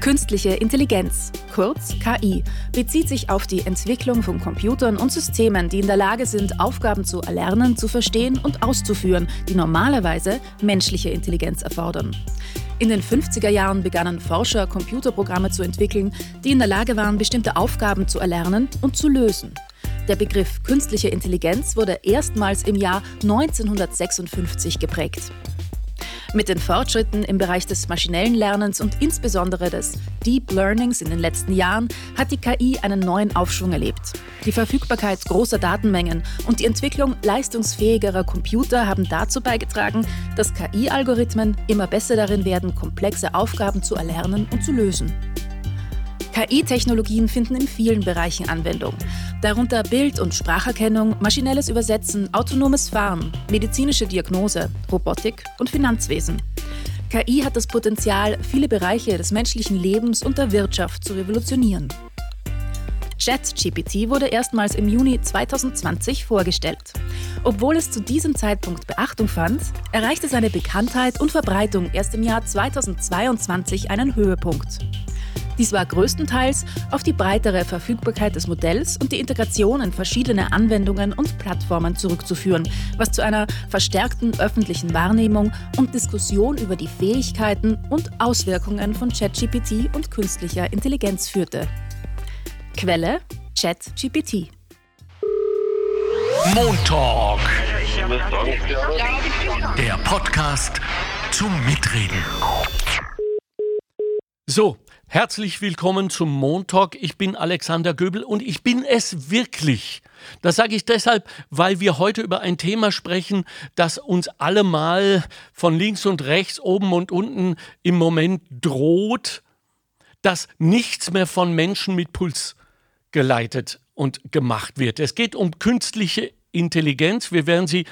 Künstliche Intelligenz, kurz KI, bezieht sich auf die Entwicklung von Computern und Systemen, die in der Lage sind, Aufgaben zu erlernen, zu verstehen und auszuführen, die normalerweise menschliche Intelligenz erfordern. In den 50er Jahren begannen Forscher, Computerprogramme zu entwickeln, die in der Lage waren, bestimmte Aufgaben zu erlernen und zu lösen. Der Begriff künstliche Intelligenz wurde erstmals im Jahr 1956 geprägt. Mit den Fortschritten im Bereich des maschinellen Lernens und insbesondere des Deep Learnings in den letzten Jahren hat die KI einen neuen Aufschwung erlebt. Die Verfügbarkeit großer Datenmengen und die Entwicklung leistungsfähigerer Computer haben dazu beigetragen, dass KI-Algorithmen immer besser darin werden, komplexe Aufgaben zu erlernen und zu lösen. KI-Technologien finden in vielen Bereichen Anwendung, darunter Bild- und Spracherkennung, maschinelles Übersetzen, autonomes Fahren, medizinische Diagnose, Robotik und Finanzwesen. KI hat das Potenzial, viele Bereiche des menschlichen Lebens und der Wirtschaft zu revolutionieren. ChatGPT wurde erstmals im Juni 2020 vorgestellt. Obwohl es zu diesem Zeitpunkt Beachtung fand, erreichte seine Bekanntheit und Verbreitung erst im Jahr 2022 einen Höhepunkt. Dies war größtenteils auf die breitere Verfügbarkeit des Modells und die Integration in verschiedene Anwendungen und Plattformen zurückzuführen, was zu einer verstärkten öffentlichen Wahrnehmung und Diskussion über die Fähigkeiten und Auswirkungen von ChatGPT und künstlicher Intelligenz führte. Quelle ChatGPT. Montalk. Der Podcast zum Mitreden. So, Herzlich willkommen zum Montalk. Ich bin Alexander Göbel und ich bin es wirklich. Das sage ich deshalb, weil wir heute über ein Thema sprechen, das uns alle mal von links und rechts, oben und unten im Moment droht, dass nichts mehr von Menschen mit Puls geleitet und gemacht wird. Es geht um künstliche Intelligenz. Wir werden sie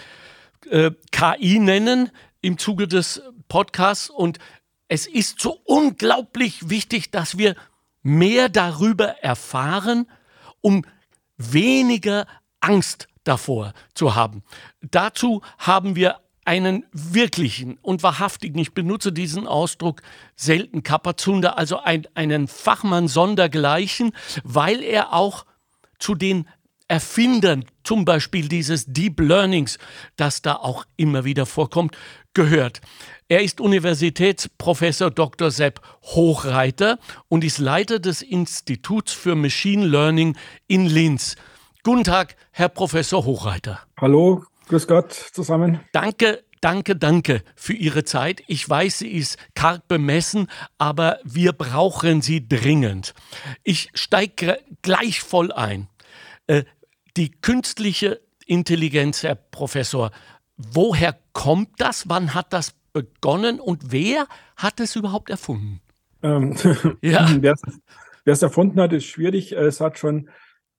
äh, KI nennen im Zuge des Podcasts und es ist so unglaublich wichtig, dass wir mehr darüber erfahren, um weniger Angst davor zu haben. Dazu haben wir einen wirklichen und wahrhaftigen, ich benutze diesen Ausdruck selten, Kapazunder, also ein, einen Fachmann sondergleichen, weil er auch zu den Erfindern zum Beispiel dieses Deep Learnings, das da auch immer wieder vorkommt, gehört. Er ist Universitätsprofessor Dr. Sepp Hochreiter und ist Leiter des Instituts für Machine Learning in Linz. Guten Tag, Herr Professor Hochreiter. Hallo, grüß Gott zusammen. Danke, danke, danke für Ihre Zeit. Ich weiß, sie ist karg bemessen, aber wir brauchen sie dringend. Ich steige gleich voll ein. Äh, die künstliche Intelligenz, Herr Professor, woher kommt das? Wann hat das begonnen und wer hat es überhaupt erfunden? Ähm, ja. wer es erfunden hat, ist schwierig. Es hat schon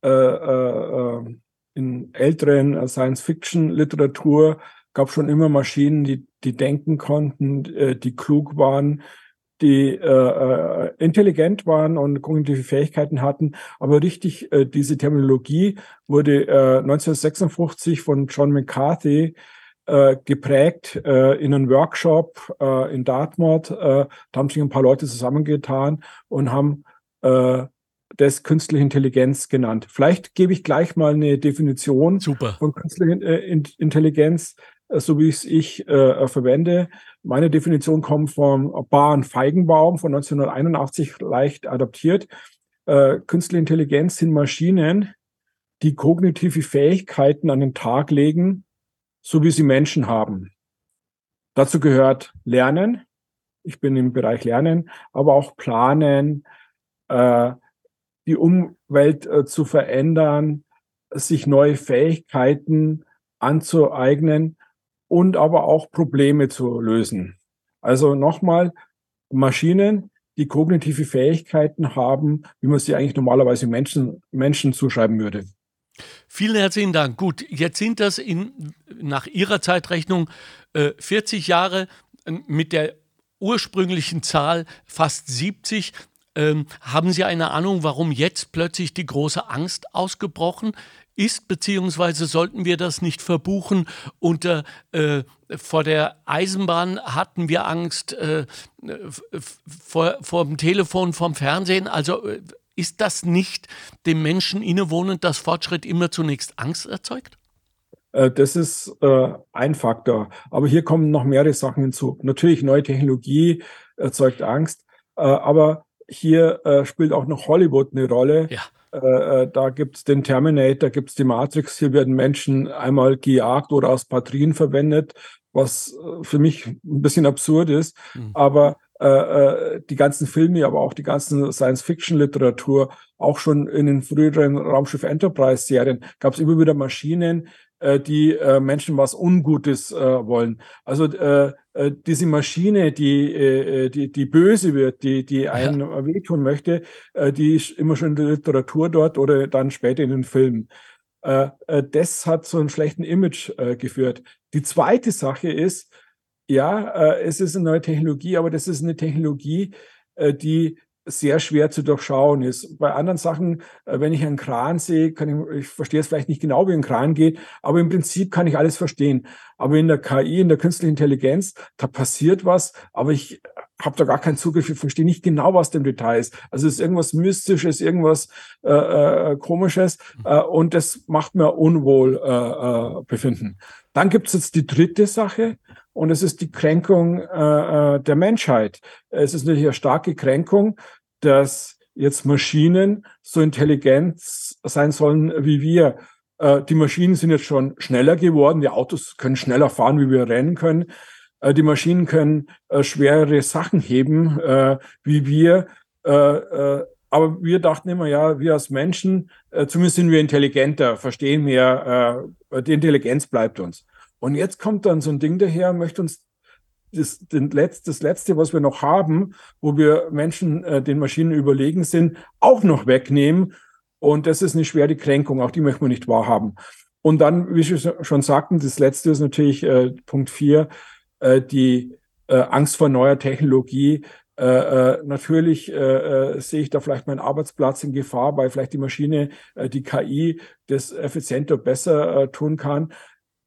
äh, äh, in älteren Science-Fiction-Literatur gab schon immer Maschinen, die, die denken konnten, äh, die klug waren, die äh, äh, intelligent waren und kognitive Fähigkeiten hatten. Aber richtig, äh, diese Terminologie wurde äh, 1956 von John McCarthy äh, geprägt äh, in einem Workshop äh, in Dartmouth. Äh, da haben sich ein paar Leute zusammengetan und haben äh, das künstliche Intelligenz genannt. Vielleicht gebe ich gleich mal eine Definition Super. von künstlicher äh, Intelligenz, so wie es ich verwende. Meine Definition kommt vom Bahn Feigenbaum von 1981 leicht adaptiert. Künstliche Intelligenz sind Maschinen, die kognitive Fähigkeiten an den Tag legen, so wie sie Menschen haben. Dazu gehört Lernen. Ich bin im Bereich Lernen, aber auch Planen, äh, die Umwelt äh, zu verändern, sich neue Fähigkeiten anzueignen und aber auch Probleme zu lösen. Also nochmal, Maschinen, die kognitive Fähigkeiten haben, wie man sie eigentlich normalerweise Menschen, Menschen zuschreiben würde. Vielen herzlichen Dank. Gut, jetzt sind das in, nach Ihrer Zeitrechnung äh, 40 Jahre äh, mit der ursprünglichen Zahl fast 70. Ähm, haben Sie eine Ahnung, warum jetzt plötzlich die große Angst ausgebrochen ist, beziehungsweise sollten wir das nicht verbuchen? Unter äh, vor der Eisenbahn hatten wir Angst äh, vor, vor dem Telefon, vom Fernsehen. Also äh, ist das nicht dem Menschen innewohnend, dass Fortschritt immer zunächst Angst erzeugt? Äh, das ist äh, ein Faktor. Aber hier kommen noch mehrere Sachen hinzu. Natürlich, neue Technologie erzeugt Angst, äh, aber hier äh, spielt auch noch Hollywood eine Rolle. Ja. Da gibt es den Terminator, gibt es die Matrix. Hier werden Menschen einmal gejagt oder aus Patrien verwendet, was für mich ein bisschen absurd ist. Mhm. Aber die ganzen Filme, aber auch die ganzen Science-Fiction-Literatur, auch schon in den früheren Raumschiff Enterprise-Serien, gab es immer wieder Maschinen, äh, die äh, Menschen was Ungutes äh, wollen. Also äh, äh, diese Maschine, die, äh, die, die böse wird, die, die einen ja. wehtun möchte, äh, die ist immer schon in der Literatur dort oder dann später in den Filmen. Äh, äh, das hat so einen schlechten Image äh, geführt. Die zweite Sache ist, ja, äh, es ist eine neue Technologie, aber das ist eine Technologie, äh, die sehr schwer zu durchschauen ist. Bei anderen Sachen, äh, wenn ich einen Kran sehe, kann ich, ich verstehe es vielleicht nicht genau, wie ein Kran geht, aber im Prinzip kann ich alles verstehen. Aber in der KI, in der künstlichen Intelligenz, da passiert was, aber ich habe da gar keinen Zugriff, ich verstehe nicht genau, was dem Detail ist. Also es ist irgendwas Mystisches, irgendwas äh, äh, Komisches äh, und das macht mir unwohl äh, äh, befinden. Dann gibt es jetzt die dritte Sache und es ist die Kränkung äh, äh der Menschheit. Es ist natürlich eine starke Kränkung, dass jetzt Maschinen so intelligent sein sollen wie wir. Äh, die Maschinen sind jetzt schon schneller geworden, die Autos können schneller fahren, wie wir rennen können. Äh, die Maschinen können äh, schwerere Sachen heben, äh, wie wir. Aber wir dachten immer, ja, wir als Menschen, zumindest sind wir intelligenter, verstehen mehr, die Intelligenz bleibt uns. Und jetzt kommt dann so ein Ding daher, möchte uns das, Letz-, das Letzte, was wir noch haben, wo wir Menschen äh, den Maschinen überlegen sind, auch noch wegnehmen. Und das ist eine schwere Kränkung, auch die möchten wir nicht wahrhaben. Und dann, wie Sie schon sagten, das Letzte ist natürlich äh, Punkt vier, äh, die äh, Angst vor neuer Technologie. Äh, äh, natürlich äh, äh, sehe ich da vielleicht meinen Arbeitsplatz in Gefahr, weil vielleicht die Maschine, äh, die KI, das effizienter, besser äh, tun kann.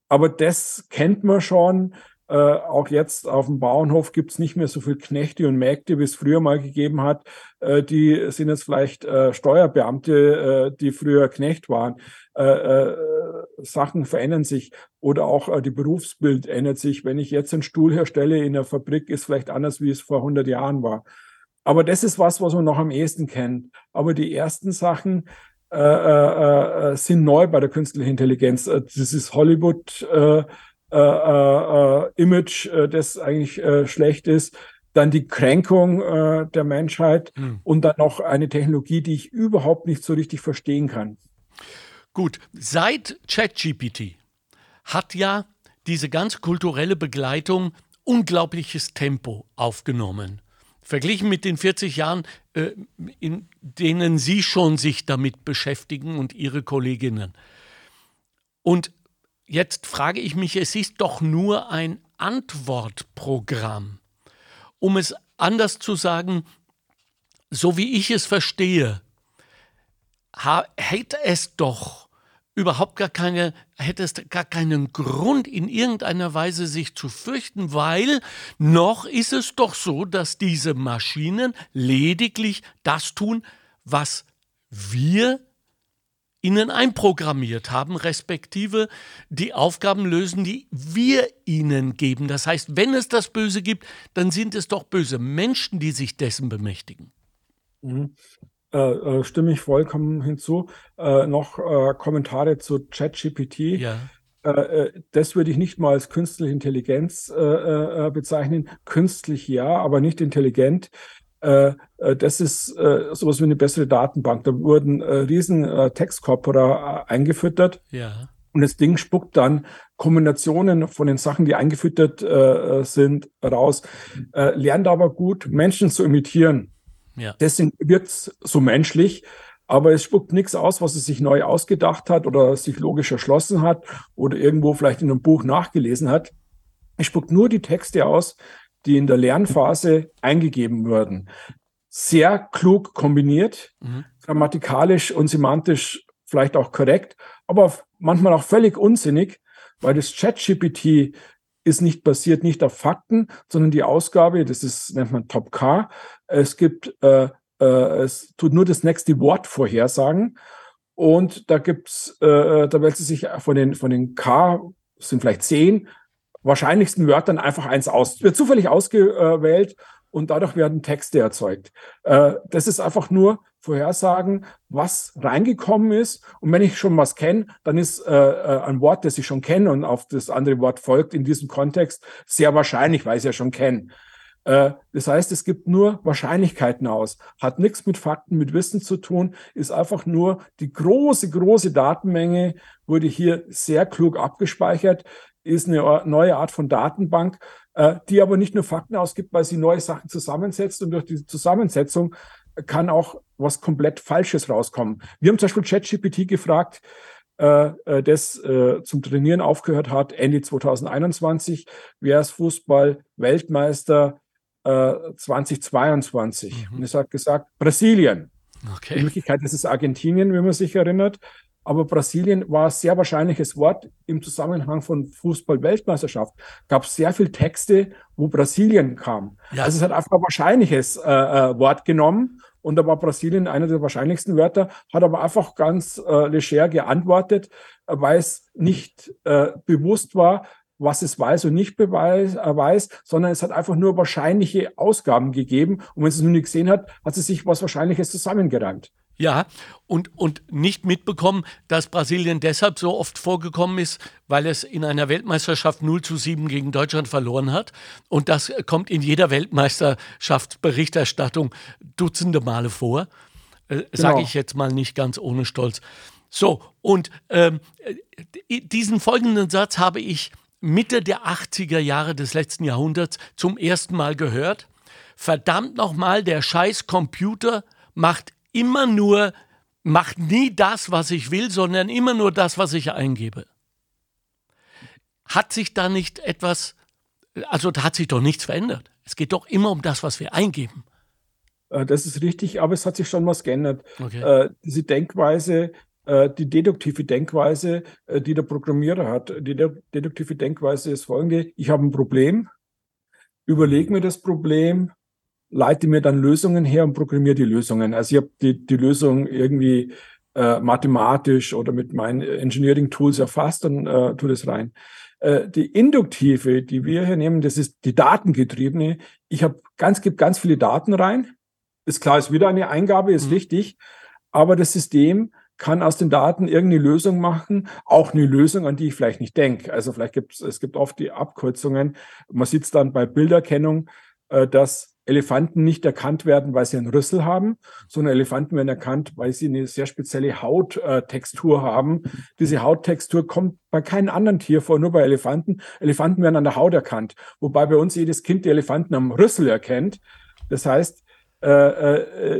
Aber das kennt man schon. Äh, auch jetzt auf dem Bauernhof gibt es nicht mehr so viel Knechte und Mägde, wie es früher mal gegeben hat. Äh, die sind jetzt vielleicht äh, Steuerbeamte, äh, die früher Knecht waren. Äh, äh, Sachen verändern sich oder auch die Berufsbild ändert sich. Wenn ich jetzt einen Stuhl herstelle in der Fabrik, ist vielleicht anders, wie es vor 100 Jahren war. Aber das ist was, was man noch am ehesten kennt. Aber die ersten Sachen, äh, äh, sind neu bei der künstlichen Intelligenz. Das ist Hollywood äh, äh, äh, Image, äh, das eigentlich äh, schlecht ist, dann die Kränkung äh, der Menschheit hm. und dann noch eine Technologie, die ich überhaupt nicht so richtig verstehen kann. Gut, seit ChatGPT hat ja diese ganz kulturelle Begleitung unglaubliches Tempo aufgenommen. Verglichen mit den 40 Jahren, äh, in denen Sie schon sich damit beschäftigen und Ihre Kolleginnen. Und Jetzt frage ich mich, es ist doch nur ein Antwortprogramm. Um es anders zu sagen, so wie ich es verstehe, hätte es doch überhaupt gar keine, hätte es gar keinen Grund in irgendeiner Weise sich zu fürchten, weil noch ist es doch so, dass diese Maschinen lediglich das tun, was wir ihnen einprogrammiert haben, respektive die Aufgaben lösen, die wir ihnen geben. Das heißt, wenn es das Böse gibt, dann sind es doch böse Menschen, die sich dessen bemächtigen. Mhm. Äh, äh, stimme ich vollkommen hinzu. Äh, noch äh, Kommentare zu ChatGPT. Ja. Äh, äh, das würde ich nicht mal als künstliche Intelligenz bezeichnen. Künstlich ja, aber nicht intelligent. Äh, äh, das ist äh, sowas wie eine bessere Datenbank. Da wurden riesen Textkorpora eingefüttert. Ja. Und das Ding spuckt dann Kombinationen von den Sachen, die eingefüttert äh, sind, raus. Äh, lernt aber gut, Menschen zu imitieren. Ja. Deswegen wirkt es so menschlich, aber es spuckt nichts aus, was es sich neu ausgedacht hat oder sich logisch erschlossen hat oder irgendwo vielleicht in einem Buch nachgelesen hat. Es spuckt nur die Texte aus, die in der Lernphase eingegeben wurden. Sehr klug kombiniert, mhm. grammatikalisch und semantisch vielleicht auch korrekt, aber manchmal auch völlig unsinnig, weil das ChatGPT ist nicht basiert nicht auf Fakten, sondern die Ausgabe, das ist, nennt man Top K. Es gibt, äh, äh, es tut nur das nächste Wort vorhersagen. Und da gibt's, äh, da wählt sie sich von den, von den K, sind vielleicht zehn, wahrscheinlichsten Wörtern einfach eins aus. Wird zufällig ausgewählt und dadurch werden Texte erzeugt. Äh, das ist einfach nur Vorhersagen, was reingekommen ist. Und wenn ich schon was kenne, dann ist äh, äh, ein Wort, das ich schon kenne und auf das andere Wort folgt in diesem Kontext sehr wahrscheinlich, weil ich es ja schon kenne. Das heißt, es gibt nur Wahrscheinlichkeiten aus, hat nichts mit Fakten, mit Wissen zu tun, ist einfach nur die große, große Datenmenge wurde hier sehr klug abgespeichert, ist eine neue Art von Datenbank, äh, die aber nicht nur Fakten ausgibt, weil sie neue Sachen zusammensetzt und durch diese Zusammensetzung kann auch was komplett Falsches rauskommen. Wir haben zum Beispiel ChatGPT gefragt, äh, äh das äh, zum Trainieren aufgehört hat, Ende 2021, wer ist Fußball-Weltmeister äh, 2022? Mhm. Und es hat gesagt, Brasilien. Okay. In Wirklichkeit ist es Argentinien, wenn man sich erinnert. Aber Brasilien war ein sehr wahrscheinliches Wort im Zusammenhang von Fußball-Weltmeisterschaft. Gab sehr viele Texte, wo Brasilien kam. Ja. Also es hat einfach ein wahrscheinliches äh, äh, Wort genommen und da war Brasilien einer der wahrscheinlichsten Wörter, hat aber einfach ganz äh, leger geantwortet, äh, weil es nicht äh, bewusst war, was es weiß und nicht beweis, äh, weiß, sondern es hat einfach nur wahrscheinliche Ausgaben gegeben. Und wenn es es nur nicht gesehen hat, hat es sich was Wahrscheinliches zusammengereimt. Ja, und, und nicht mitbekommen, dass Brasilien deshalb so oft vorgekommen ist, weil es in einer Weltmeisterschaft 0 zu 7 gegen Deutschland verloren hat. Und das kommt in jeder Weltmeisterschaftsberichterstattung dutzende Male vor. Äh, genau. Sage ich jetzt mal nicht ganz ohne Stolz. So, und ähm, diesen folgenden Satz habe ich Mitte der 80er Jahre des letzten Jahrhunderts zum ersten Mal gehört. Verdammt nochmal, der scheiß Computer macht immer nur, macht nie das, was ich will, sondern immer nur das, was ich eingebe. Hat sich da nicht etwas, also da hat sich doch nichts verändert. Es geht doch immer um das, was wir eingeben. Äh, das ist richtig, aber es hat sich schon was geändert. Okay. Äh, diese Denkweise, äh, die deduktive Denkweise, die der Programmierer hat, die deduktive Denkweise ist folgende. Ich habe ein Problem, überlege mir das Problem, leite mir dann Lösungen her und programmiere die Lösungen. Also ich habe die, die Lösung irgendwie äh, mathematisch oder mit meinen Engineering-Tools erfasst und äh, tue das rein. Äh, die induktive, die wir hier nehmen, das ist die datengetriebene. Ich habe ganz, gibt ganz viele Daten rein. Ist klar, ist wieder eine Eingabe, ist mhm. wichtig. Aber das System kann aus den Daten irgendeine Lösung machen, auch eine Lösung, an die ich vielleicht nicht denke. Also vielleicht gibt es, es gibt oft die Abkürzungen. Man sieht es dann bei Bilderkennung, äh, dass Elefanten nicht erkannt werden, weil sie einen Rüssel haben, sondern Elefanten werden erkannt, weil sie eine sehr spezielle Hauttextur haben. Diese Hauttextur kommt bei keinem anderen Tier vor, nur bei Elefanten. Elefanten werden an der Haut erkannt, wobei bei uns jedes Kind die Elefanten am Rüssel erkennt. Das heißt, äh,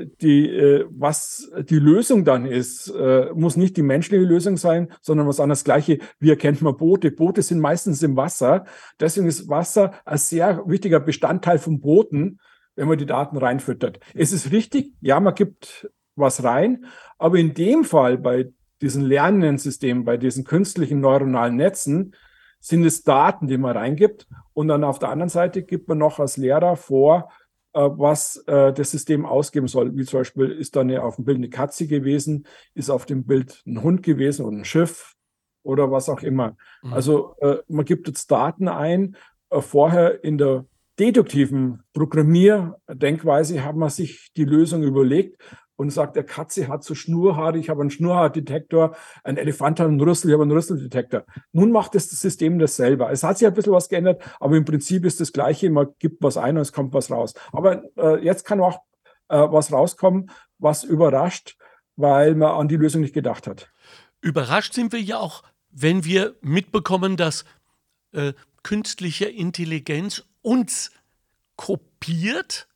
äh, die, äh, was die Lösung dann ist, äh, muss nicht die menschliche Lösung sein, sondern was anderes Gleiche. Wie erkennt man Boote? Boote sind meistens im Wasser. Deswegen ist Wasser ein sehr wichtiger Bestandteil von Booten wenn man die Daten reinfüttert. Es ist richtig, ja, man gibt was rein, aber in dem Fall bei diesen lernenden Systemen, bei diesen künstlichen neuronalen Netzen, sind es Daten, die man reingibt. Und dann auf der anderen Seite gibt man noch als Lehrer vor, äh, was äh, das System ausgeben soll. Wie zum Beispiel ist da eine, auf dem Bild eine Katze gewesen, ist auf dem Bild ein Hund gewesen oder ein Schiff oder was auch immer. Mhm. Also äh, man gibt jetzt Daten ein. Vorher in der deduktiven Programmierdenkweise hat man sich die Lösung überlegt und sagt, der Katze hat so Schnurhaare, ich habe einen Schnurhaardetektor, ein Elefant hat einen Rüssel, ich habe einen Rüsseldetektor. Nun macht das, das System das selber. Es hat sich ein bisschen was geändert, aber im Prinzip ist das Gleiche, man gibt was ein und es kommt was raus. Aber äh, jetzt kann auch äh, was rauskommen, was überrascht, weil man an die Lösung nicht gedacht hat. Überrascht sind wir ja auch, wenn wir mitbekommen, dass äh, künstliche Intelligenz uns kopiert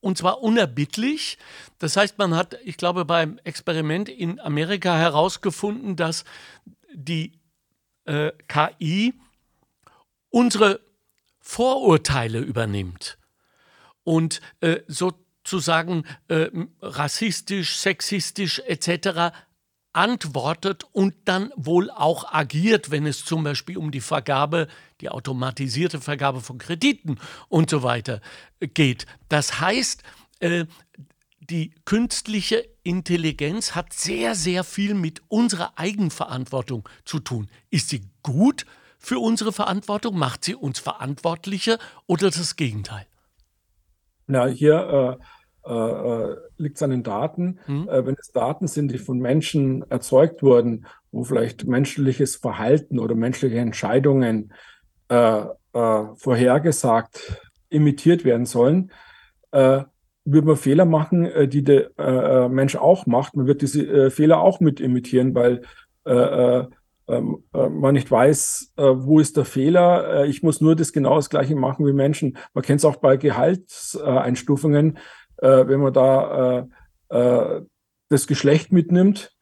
und zwar unerbittlich. Das heißt, man hat, ich glaube, beim Experiment in Amerika herausgefunden, dass die äh, KI unsere Vorurteile übernimmt und äh, sozusagen äh, rassistisch, sexistisch etc. antwortet und dann wohl auch agiert, wenn es zum Beispiel um die Vergabe, die automatisierte Vergabe von Krediten und so weiter geht. Das heißt, äh, die künstliche Intelligenz hat sehr, sehr viel mit unserer Eigenverantwortung zu tun. Ist sie gut für unsere Verantwortung? Macht sie uns verantwortlicher oder das Gegenteil? Na, hier äh, äh, liegt es an den Daten. Hm. Äh, wenn es Daten sind, die von Menschen erzeugt wurden, wo vielleicht menschliches Verhalten oder menschliche Entscheidungen äh, äh, vorhergesagt, imitiert werden sollen, äh, würde man Fehler machen, äh, die der äh, äh, Mensch auch macht. Man wird diese äh, Fehler auch mit imitieren, weil äh, äh, ähm, man nicht weiß, wo ist der Fehler. ich muss nur das genau das Gleiche machen wie Menschen. Man kennt es auch bei Gehaltseinstufungen, wenn man da das Geschlecht mitnimmt.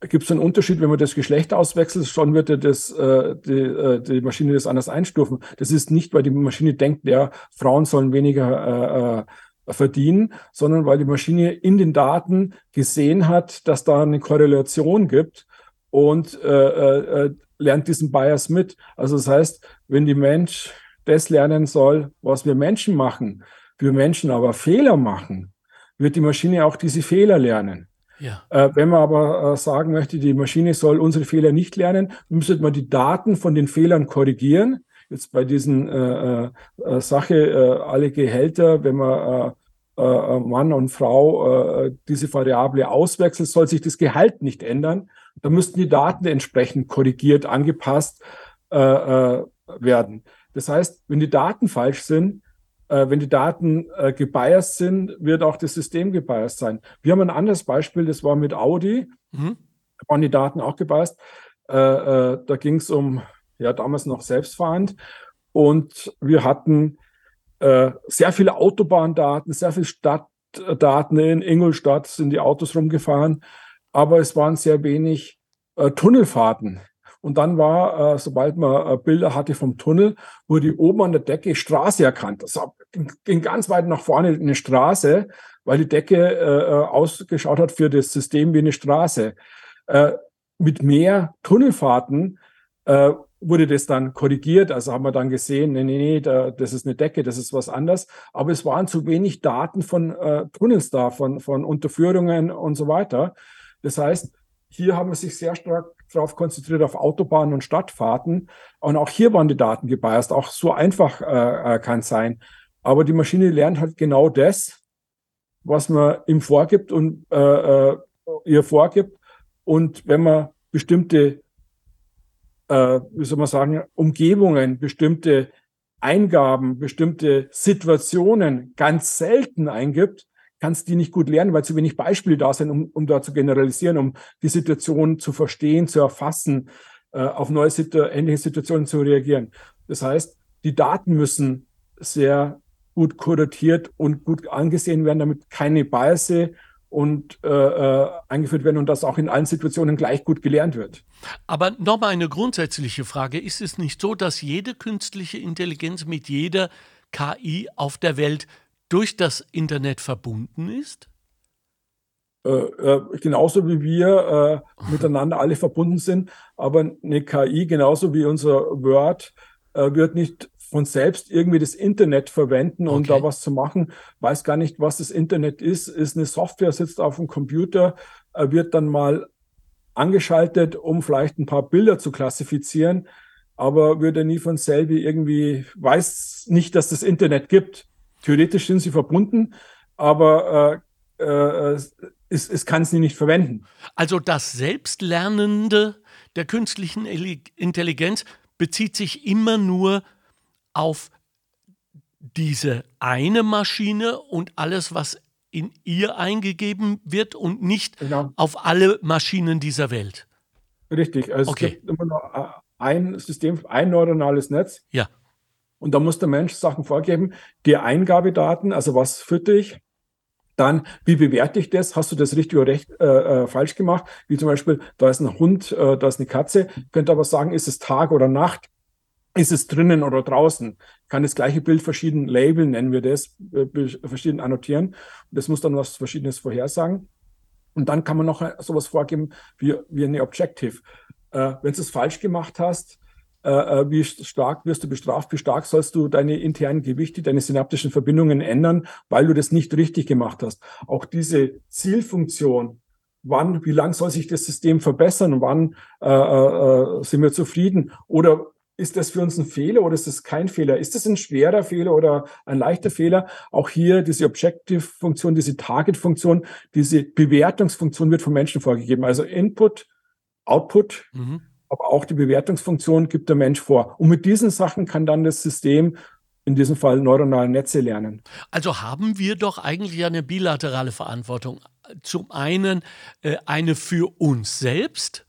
Gibt es einen Unterschied, wenn man das Geschlecht auswechselt, schon wird ja das, die, die Maschine das anders einstufen. Das ist nicht, weil die Maschine denkt, ja, Frauen sollen weniger verdienen, sondern weil die Maschine in den Daten gesehen hat, dass da eine Korrelation gibt und äh, äh, äh, lernt diesen Bias mit. Also das heißt, wenn die Mensch das lernen soll, was wir Menschen machen, wir Menschen aber Fehler machen, wird die Maschine auch diese Fehler lernen. Ja. Äh, wenn man aber äh, sagen möchte, die Maschine soll unsere Fehler nicht lernen, müsste man die Daten von den Fehlern korrigieren jetzt bei diesen äh, äh, Sache, äh, alle Gehälter, wenn man äh, äh, Mann und Frau äh, diese Variable auswechselt, soll sich das Gehalt nicht ändern. Da müssten die Daten entsprechend korrigiert, angepasst äh, äh, werden. Das heißt, wenn die Daten falsch sind, äh, wenn die Daten äh, gebiased sind, wird auch das System gebiased sein. Wir haben ein anderes Beispiel, das war mit Audi. Mhm. Da waren die Daten auch gebiased. Äh, äh, da ging es um ja damals noch selbstfahrend. Und wir hatten äh, sehr viele Autobahndaten, sehr viele Stadtdaten. In Ingolstadt sind die Autos rumgefahren, aber es waren sehr wenig äh, Tunnelfahrten. Und dann war, äh, sobald man äh, Bilder hatte vom Tunnel, wurde oben an der Decke Straße erkannt. Das ging ganz weit nach vorne eine Straße, weil die Decke äh, äh, ausgeschaut hat für das System wie eine Straße. Äh, mit mehr Tunnelfahrten äh, wurde das dann korrigiert. Also haben wir dann gesehen, nee, nee, nee, da, das ist eine Decke, das ist was anderes. Aber es waren zu wenig Daten von äh, Tunnels da, von, von Unterführungen und so weiter. Das heißt, hier haben wir sich sehr stark darauf konzentriert, auf Autobahnen und Stadtfahrten. Und auch hier waren die Daten gebiased. Auch so einfach äh, äh kann es sein. Aber die Maschine lernt halt genau das, was man ihm vorgibt und äh, äh, ihr vorgibt. Und wenn man bestimmte äh, wie soll man sagen, Umgebungen, bestimmte Eingaben, bestimmte Situationen ganz selten eingibt, kannst die nicht gut lernen, weil zu wenig Beispiele da sind, um, um da zu generalisieren, um die Situation zu verstehen, zu erfassen, äh, auf neue Situ ähnliche Situationen zu reagieren. Das heißt, die Daten müssen sehr gut kuratiert und gut angesehen werden, damit keine Biases und äh, äh, eingeführt werden und das auch in allen Situationen gleich gut gelernt wird. Aber nochmal eine grundsätzliche Frage. Ist es nicht so, dass jede künstliche Intelligenz mit jeder KI auf der Welt durch das Internet verbunden ist? Äh, äh, genauso wie wir äh, miteinander alle verbunden sind, aber eine KI, genauso wie unser Word, äh, wird nicht von selbst irgendwie das Internet verwenden und okay. da was zu machen, weiß gar nicht, was das Internet ist, ist eine Software, sitzt auf dem Computer, äh, wird dann mal angeschaltet, um vielleicht ein paar Bilder zu klassifizieren, aber würde nie von selber irgendwie, weiß nicht, dass das Internet gibt. Theoretisch sind sie verbunden, aber äh, äh, es, es kann sie nicht verwenden. Also das Selbstlernende der künstlichen Intelligenz bezieht sich immer nur auf diese eine Maschine und alles, was in ihr eingegeben wird und nicht genau. auf alle Maschinen dieser Welt. Richtig, also okay. es gibt immer nur ein System, ein neuronales Netz. Ja. Und da muss der Mensch Sachen vorgeben, die Eingabedaten, also was fütter ich, dann, wie bewerte ich das? Hast du das richtig oder recht, äh, äh, falsch gemacht? Wie zum Beispiel, da ist ein Hund, äh, da ist eine Katze. Ich könnte aber sagen, ist es Tag oder Nacht? ist es drinnen oder draußen? Kann das gleiche Bild verschieden labeln, nennen wir das, äh, verschieden annotieren. Das muss dann was Verschiedenes vorhersagen. Und dann kann man noch sowas vorgeben wie, wie eine Objective. Äh, wenn du es falsch gemacht hast, äh, äh, wie stark wirst du bestraft, wie stark sollst du deine internen Gewichte, deine synaptischen Verbindungen ändern, weil du das nicht richtig gemacht hast. Auch diese Zielfunktion, wann, wie lang soll sich das System verbessern, wann äh, äh, sind wir zufrieden oder ist das für uns ein Fehler oder ist das kein Fehler? Ist das ein schwerer Fehler oder ein leichter Fehler? Auch hier diese Objective-Funktion, diese Target-Funktion, diese Bewertungsfunktion wird vom Menschen vorgegeben. Also Input, Output, mhm. Aber auch die Bewertungsfunktion gibt der Mensch vor. Und mit diesen Sachen kann dann das System in diesem Fall neuronale Netze lernen. Also haben wir doch eigentlich eine bilaterale Verantwortung. Zum einen äh, eine für uns selbst,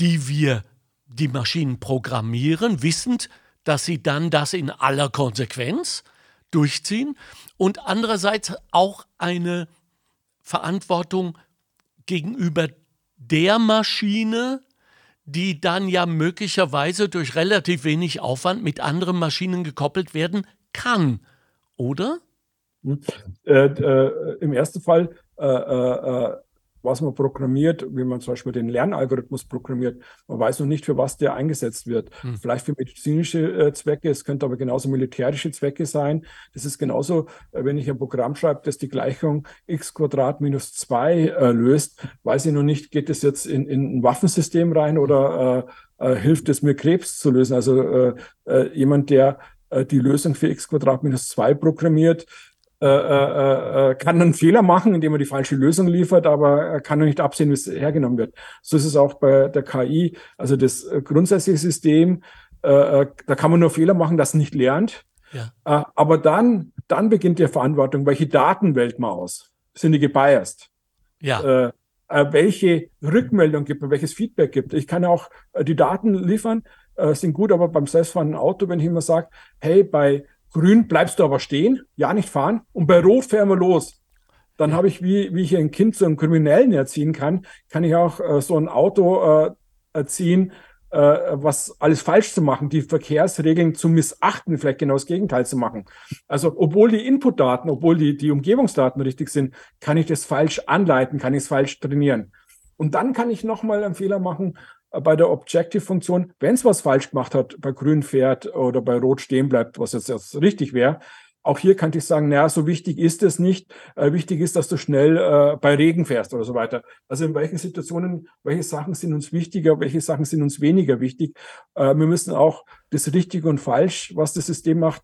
die wir die Maschinen programmieren, wissend, dass sie dann das in aller Konsequenz durchziehen und andererseits auch eine Verantwortung gegenüber der Maschine, die dann ja möglicherweise durch relativ wenig Aufwand mit anderen Maschinen gekoppelt werden kann, oder? Hm. Äh, äh, Im ersten Fall äh, äh, äh was man programmiert, wie man zum Beispiel den Lernalgorithmus programmiert. Man weiß noch nicht, für was der eingesetzt wird. Hm. Vielleicht für medizinische äh, Zwecke, es könnte aber genauso militärische Zwecke sein. Das ist genauso, äh, wenn ich ein Programm schreibe, das die Gleichung x Quadrat minus 2 äh, löst, weiß ich noch nicht, geht es jetzt in, in ein Waffensystem rein oder äh, äh, hilft es mir Krebs zu lösen? Also äh, jemand, der die Lösung für x Quadrat minus 2 programmiert, äh, äh, äh, kann einen Fehler machen, indem er die falsche Lösung liefert, aber er kann noch nicht absehen, wie es hergenommen wird. So ist es auch bei der KI. Also das äh, grundsätzliche System, äh, äh, da kann man nur Fehler machen, das nicht lernt. Ja. Aber dann, dann beginnt die Verantwortung. Welche Daten wählt man aus? Sind die gebiased? Ja. Welche Rückmeldung gibt man, welches Feedback gibt. Ich kann auch die Daten liefern, sind gut, aber beim selbstfahrenden Auto, wenn ich immer sage, hey, bei Grün bleibst du aber stehen, ja nicht fahren und bei Rot fahren wir los. Dann habe ich, wie, wie ich ein Kind zu einem Kriminellen erziehen kann, kann ich auch äh, so ein Auto äh, erziehen, äh, was alles falsch zu machen, die Verkehrsregeln zu missachten, vielleicht genau das Gegenteil zu machen. Also obwohl die Inputdaten, obwohl die, die Umgebungsdaten richtig sind, kann ich das falsch anleiten, kann ich es falsch trainieren. Und dann kann ich nochmal einen Fehler machen bei der Objective-Funktion, wenn es was falsch gemacht hat, bei grün fährt oder bei rot stehen bleibt, was jetzt, jetzt richtig wäre, auch hier kann ich sagen, naja, so wichtig ist es nicht. Äh, wichtig ist, dass du schnell äh, bei Regen fährst oder so weiter. Also in welchen Situationen, welche Sachen sind uns wichtiger, welche Sachen sind uns weniger wichtig. Äh, wir müssen auch das Richtig und Falsch, was das System macht,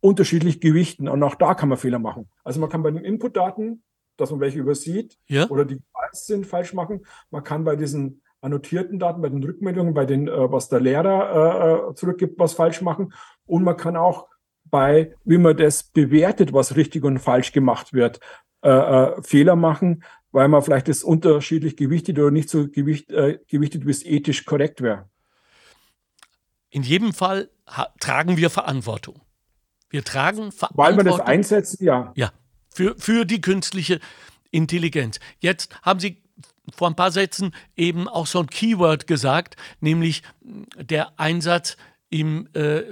unterschiedlich gewichten. Und auch da kann man Fehler machen. Also man kann bei den Inputdaten, dass man welche übersieht ja. oder die falsch sind, falsch machen. Man kann bei diesen annotierten Daten, bei den Rückmeldungen, bei den, äh, was der Lehrer äh, äh, zurückgibt, was falsch machen. Und man kann auch bei, wie man das bewertet, was richtig und falsch gemacht wird, äh, äh, Fehler machen, weil man vielleicht das unterschiedlich gewichtet oder nicht so gewicht, äh, gewichtet, wie es ethisch korrekt wäre. In jedem Fall tragen wir Verantwortung. Wir tragen Verantwortung. Weil wir das einsetzen, ja. Ja, für, für die künstliche Intelligenz. Jetzt haben Sie vor ein paar Sätzen eben auch so ein Keyword gesagt, nämlich der Einsatz im äh,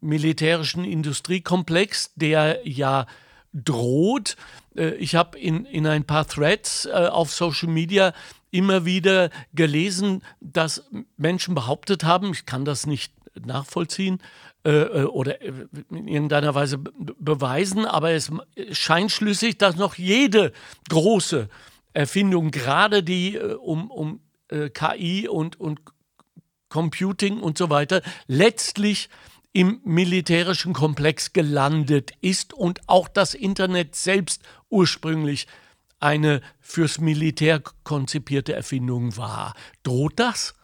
militärischen Industriekomplex, der ja droht. Äh, ich habe in, in ein paar Threads äh, auf Social Media immer wieder gelesen, dass Menschen behauptet haben, ich kann das nicht nachvollziehen äh, äh oder äh, in irgendeiner Weise beweisen, aber es scheint schlüssig, dass noch jede große Erfindungen, gerade die äh, um, um äh, KI und, und Computing und so weiter, letztlich im militärischen Komplex gelandet ist und auch das Internet selbst ursprünglich eine fürs Militär konzipierte Erfindung war. Droht das?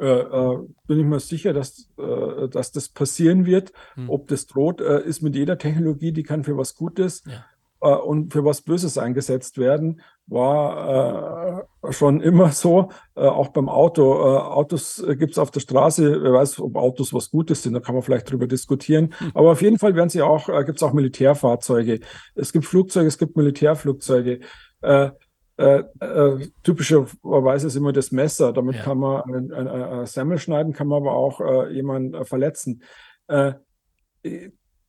Äh, äh, bin ich mir sicher, dass, äh, dass das passieren wird. Hm. Ob das droht, äh, ist mit jeder Technologie, die kann für was Gutes ja und für was Böses eingesetzt werden, war äh, schon immer so, äh, auch beim Auto. Äh, Autos äh, gibt es auf der Straße, wer weiß, ob Autos was Gutes sind, da kann man vielleicht drüber diskutieren. Hm. Aber auf jeden Fall werden sie auch, äh, gibt es auch Militärfahrzeuge. Es gibt Flugzeuge, es gibt Militärflugzeuge. Äh, äh, äh, typischerweise ist immer das Messer. Damit ja. kann man ein, ein, ein, Semmel schneiden, kann man aber auch äh, jemanden äh, verletzen.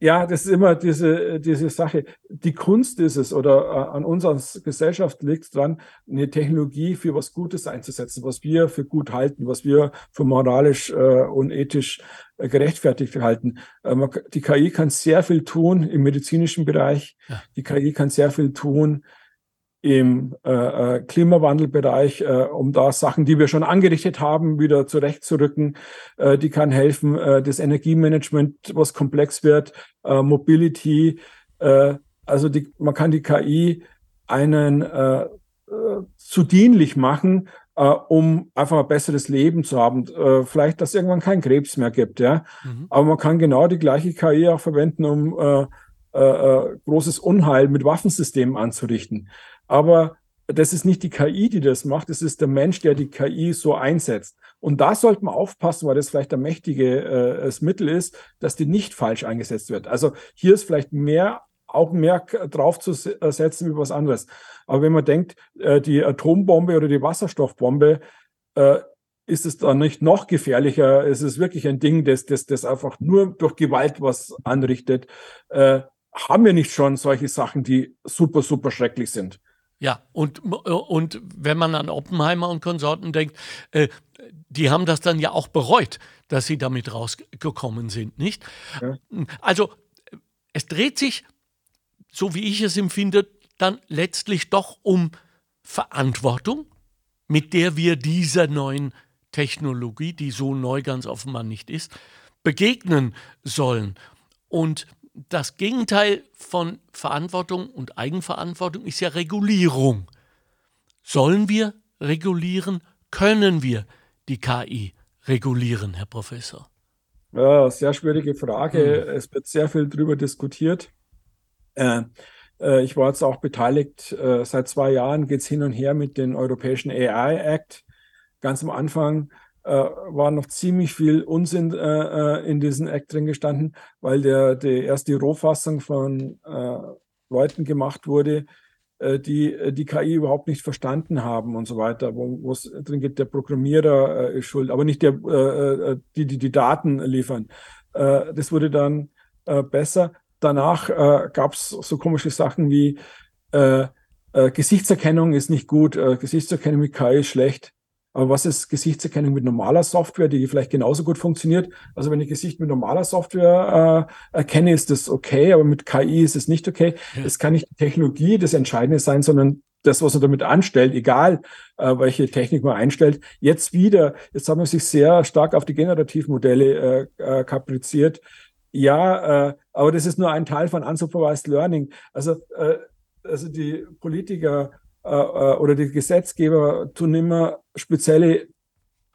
Ja, das ist immer diese, diese Sache. Die Kunst ist es oder äh, an uns als Gesellschaft liegt es dran, eine Technologie für was Gutes einzusetzen, was wir für gut halten, was wir für moralisch äh, und ethisch äh, gerechtfertigt halten. Äh, die KI kann sehr viel tun im medizinischen Bereich. Ja. Die KI kann sehr viel tun im äh, äh, Klimawandelbereich, äh, um da Sachen, die wir schon angerichtet haben, wieder zurechtzurücken. Äh, die kann helfen, äh, das Energiemanagement, was komplex wird, äh, Mobility. Äh, also die, man kann die KI einen äh, äh, zu dienlich machen, äh, um einfach ein besseres Leben zu haben. Äh, vielleicht, dass es irgendwann keinen Krebs mehr gibt, ja. Mhm. Aber man kann genau die gleiche KI auch verwenden, um äh, äh, äh, großes Unheil mit Waffensystemen anzurichten. Aber das ist nicht die KI, die das macht, es ist der Mensch, der die KI so einsetzt. Und da sollte man aufpassen, weil das vielleicht ein mächtiges äh, Mittel ist, dass die nicht falsch eingesetzt wird. Also hier ist vielleicht mehr, mehr drauf zu setzen wie was anderes. Aber wenn man denkt, äh, die Atombombe oder die Wasserstoffbombe, äh, ist es dann nicht noch gefährlicher? Es ist wirklich ein Ding, das, das, das einfach nur durch Gewalt was anrichtet. Äh, haben wir nicht schon solche Sachen, die super, super schrecklich sind? Ja, und, und wenn man an Oppenheimer und Konsorten denkt, äh, die haben das dann ja auch bereut, dass sie damit rausgekommen sind, nicht? Ja. Also es dreht sich, so wie ich es empfinde, dann letztlich doch um Verantwortung, mit der wir dieser neuen Technologie, die so neu ganz offenbar nicht ist, begegnen sollen. Und das Gegenteil von Verantwortung und Eigenverantwortung ist ja Regulierung. Sollen wir regulieren? Können wir die KI regulieren, Herr Professor? Ja, sehr schwierige Frage. Hm. Es wird sehr viel darüber diskutiert. Äh, äh, ich war jetzt auch beteiligt. Äh, seit zwei Jahren geht es hin und her mit dem Europäischen AI Act. Ganz am Anfang äh, war noch ziemlich viel Unsinn äh, äh, in diesem Act drin gestanden, weil der, der erst die Rohfassung von äh, Leuten gemacht wurde, äh, die die KI überhaupt nicht verstanden haben und so weiter, wo es drin geht, der Programmierer ist schuld, aber nicht der, die, die die Daten liefern. das wurde dann besser. Danach gab es so komische Sachen wie Gesichtserkennung ist nicht gut, Gesichtserkennung mit KI ist schlecht. Aber was ist Gesichtserkennung mit normaler Software, die vielleicht genauso gut funktioniert? Also wenn ich Gesicht mit normaler Software äh, erkenne, ist das okay, aber mit KI ist es nicht okay. Es ja. kann nicht die Technologie das Entscheidende sein, sondern das, was er damit anstellt, egal äh, welche Technik man einstellt. Jetzt wieder, jetzt haben wir sich sehr stark auf die Generativmodelle äh, äh, kapriziert. Ja, äh, aber das ist nur ein Teil von Unsupervised Learning. Also, äh, also die Politiker oder die Gesetzgeber tun immer spezielle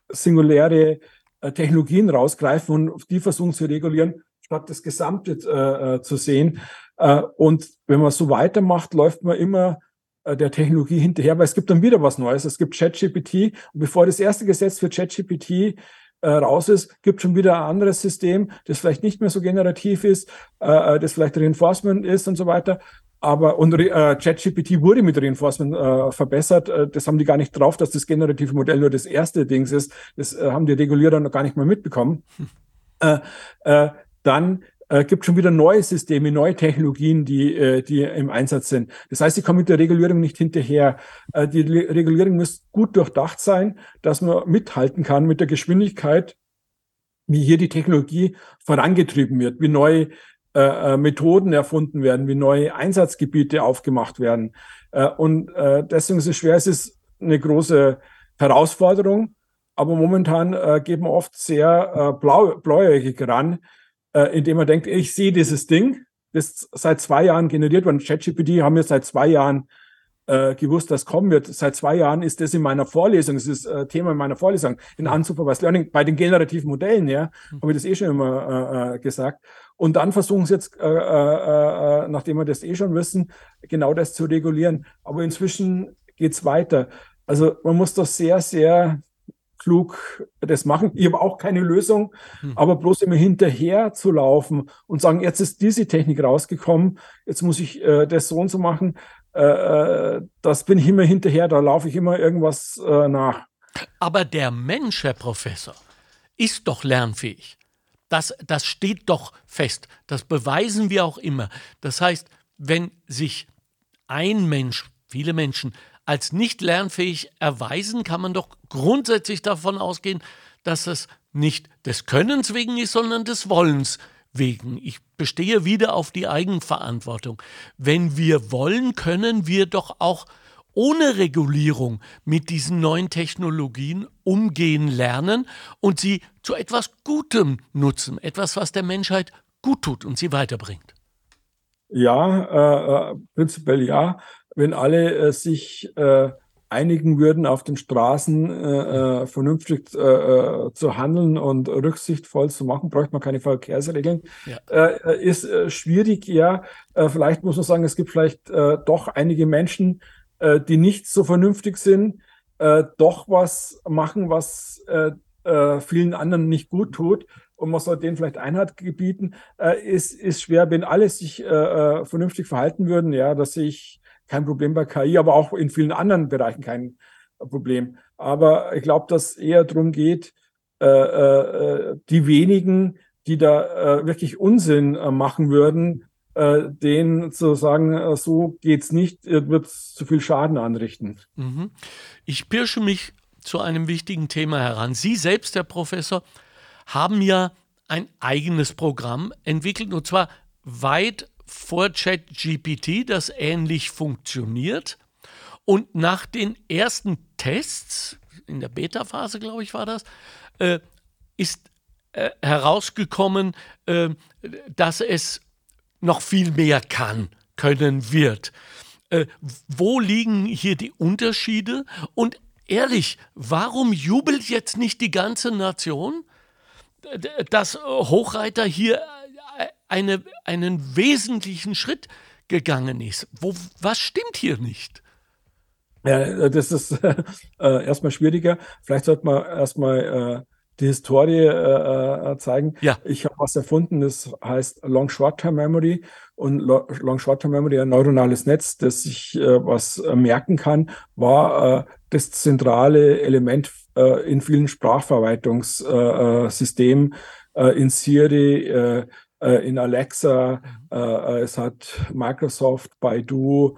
singuläre äh, Technologien rausgreifen und die versuchen zu regulieren, statt das Gesamte äh, zu sehen. Äh, und wenn man so weitermacht, läuft man immer äh, der Technologie hinterher, weil es gibt dann wieder was Neues. Es gibt ChatGPT und bevor das erste Gesetz für ChatGPT äh, raus ist, gibt schon wieder ein anderes System, das vielleicht nicht mehr so generativ ist, äh, das vielleicht Reinforcement ist und so weiter. Aber und äh, ChatGPT wurde mit Reinforcement äh, verbessert. Äh, das haben die gar nicht drauf, dass das generative Modell nur das erste Dings ist. Das äh, haben die Regulierer noch gar nicht mal mitbekommen. Hm. Äh, äh, dann äh, gibt schon wieder neue Systeme, neue Technologien, die, äh, die im Einsatz sind. Das heißt, sie kommen mit der Regulierung nicht hinterher. Äh, die Regulierung muss gut durchdacht sein, dass man mithalten kann mit der Geschwindigkeit, wie hier die Technologie vorangetrieben wird, wie neue äh, äh, Methoden erfunden werden, wie neue Einsatzgebiete aufgemacht werden. Äh, und äh, deswegen ist es schwer, es ist eine große Herausforderung, aber momentan äh, geht man oft sehr äh, blau, blauäugig ran, äh, indem man denkt, ich sehe dieses Ding, das seit zwei Jahren generiert wurde. ChatGPT haben wir seit zwei Jahren äh, gewusst, dass kommen wird. Seit zwei Jahren ist das in meiner Vorlesung, das ist äh, Thema in meiner Vorlesung, in Unsupervised Learning, bei den generativen Modellen, ja, hm. habe ich das eh schon immer äh, äh, gesagt. Und dann versuchen sie jetzt, äh, äh, äh, nachdem wir das eh schon wissen, genau das zu regulieren. Aber inzwischen geht's weiter. Also man muss doch sehr, sehr klug das machen. Ich habe auch keine Lösung, hm. aber bloß immer hinterher zu laufen und sagen, jetzt ist diese Technik rausgekommen, jetzt muss ich äh, das so und so machen, äh, äh das bin ich immer hinterher, da laufe ich immer irgendwas nach. Aber der Mensch, Herr Professor, ist doch lernfähig. Das, das steht doch fest. Das beweisen wir auch immer. Das heißt, wenn sich ein Mensch, viele Menschen, als nicht lernfähig erweisen, kann man doch grundsätzlich davon ausgehen, dass es nicht des Könnens wegen ist, sondern des Wollens wegen. Ich bestehe wieder auf die Eigenverantwortung. Wenn wir wollen, können wir doch auch ohne Regulierung mit diesen neuen Technologien umgehen lernen und sie zu etwas Gutem nutzen, etwas, was der Menschheit gut tut und sie weiterbringt. Ja, äh, äh prinzipiell ja. Wenn alle äh, sich äh, einigen würden, auf den Straßen äh, äh vernünftig zu handeln und rücksichtsvoll zu machen, bräuchte man keine Verkehrsregeln. Ja. Ist schwierig, ja. vielleicht muss man sagen, es gibt vielleicht doch einige Menschen, die nicht so vernünftig sind, doch was machen, was vielen anderen nicht gut tut. Und man soll denen vielleicht Einheit gebieten, ist, ist schwer, wenn alle sich vernünftig verhalten würden, ja, dass ich kein Problem bei KI, aber auch in vielen anderen Bereichen kein Problem. Aber ich glaube, dass eher darum geht, äh, äh, die wenigen, die da äh, wirklich Unsinn äh, machen würden, äh, denen zu sagen, äh, so geht's nicht, wird zu viel Schaden anrichten. Mhm. Ich pirsche mich zu einem wichtigen Thema heran. Sie selbst, Herr Professor, haben ja ein eigenes Programm entwickelt und zwar weit vor ChatGPT, das ähnlich funktioniert. Und nach den ersten Tests, in der Beta-Phase, glaube ich, war das, äh, ist äh, herausgekommen, äh, dass es noch viel mehr kann, können wird. Äh, wo liegen hier die Unterschiede? Und ehrlich, warum jubelt jetzt nicht die ganze Nation, dass Hochreiter hier eine, einen wesentlichen Schritt gegangen ist. Wo, was stimmt hier nicht? Ja, das ist äh, erstmal schwieriger. Vielleicht sollte man erstmal äh, die Historie äh, äh zeigen. Ja. Ich habe was erfunden, das heißt Long Short-Term Memory. Und Long Short-Term Memory, ein neuronales Netz, das sich äh, was äh, merken kann, war äh, das zentrale Element äh, in vielen Sprachverwaltungssystemen, äh, in Siri, äh, in Alexa, mhm. äh, äh, es hat Microsoft, Baidu,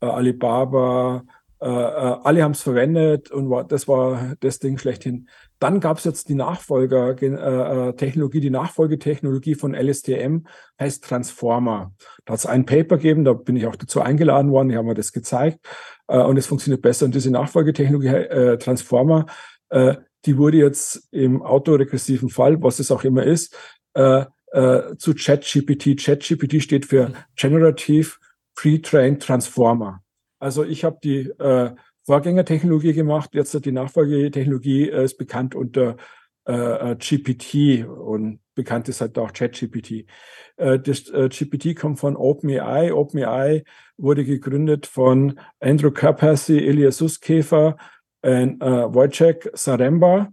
äh, Alibaba, äh, äh, alle haben es verwendet und war, das war das Ding schlechthin. Dann gab es jetzt die Nachfolger-Technologie, die Nachfolgetechnologie von LSTM heißt Transformer. Da hat es ein Paper gegeben, da bin ich auch dazu eingeladen worden, die haben mir das gezeigt und es funktioniert besser. Und diese Nachfolgetechnologie Transformer, die wurde jetzt im autoregressiven Fall, was es auch immer ist, äh, zu ChatGPT. ChatGPT steht für Generative Pre-Trained Transformer. Also ich habe die äh, Vorgängertechnologie gemacht, jetzt die Nachfolgetechnologie äh, ist bekannt unter äh, äh GPT und bekannt ist halt auch ChatGPT. Äh, das äh, GPT kommt von OpenAI. OpenAI wurde gegründet von Andrew Karpathy, Elias Suskäfer und äh, Wojciech Saremba.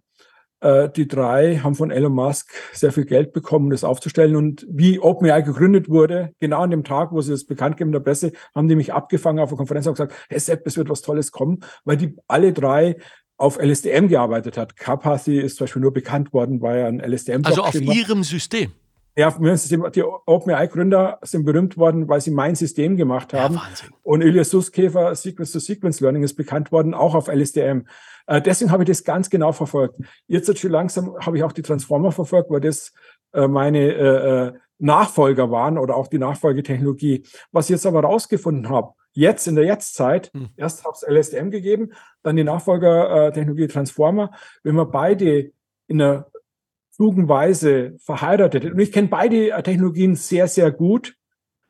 Äh, die drei haben von Elon Musk sehr viel Geld bekommen, das aufzustellen. Und wie OpenAI gegründet wurde, genau an dem Tag, wo sie das bekannt geben in der Presse, haben die mich abgefangen auf der Konferenz und gesagt, hey Sepp, es wird was Tolles kommen, weil die alle drei auf LSTM gearbeitet hat. Carpathy ist zum Beispiel nur bekannt worden, weil er ein LSTM Also auf ihrem System? Ja, die OpenAI-Gründer sind berühmt worden, weil sie mein System gemacht haben. Ja, Wahnsinn. Und Ilias Suskäfer, Sequence-to-Sequence Learning, ist bekannt worden, auch auf LSTM. Äh, deswegen habe ich das ganz genau verfolgt. Jetzt schon langsam habe ich auch die Transformer verfolgt, weil das äh, meine äh, äh, Nachfolger waren oder auch die Nachfolgetechnologie. Was ich jetzt aber rausgefunden habe, jetzt in der Jetztzeit, hm. erst habe es LSTM gegeben, dann die Nachfolgertechnologie Transformer. Wenn man beide in einer klugen Weise verheiratet, und ich kenne beide Technologien sehr, sehr gut,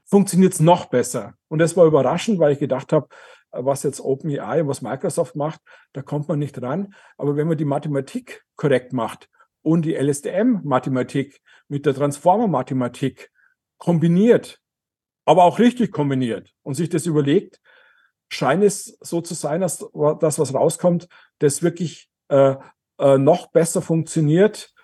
funktioniert es noch besser. Und das war überraschend, weil ich gedacht habe, was jetzt OpenAI und was Microsoft macht, da kommt man nicht ran. Aber wenn man die Mathematik korrekt macht und die LSTM-Mathematik mit der Transformer-Mathematik kombiniert, aber auch richtig kombiniert und sich das überlegt, scheint es so zu sein, dass das, was rauskommt, das wirklich äh, äh, noch besser funktioniert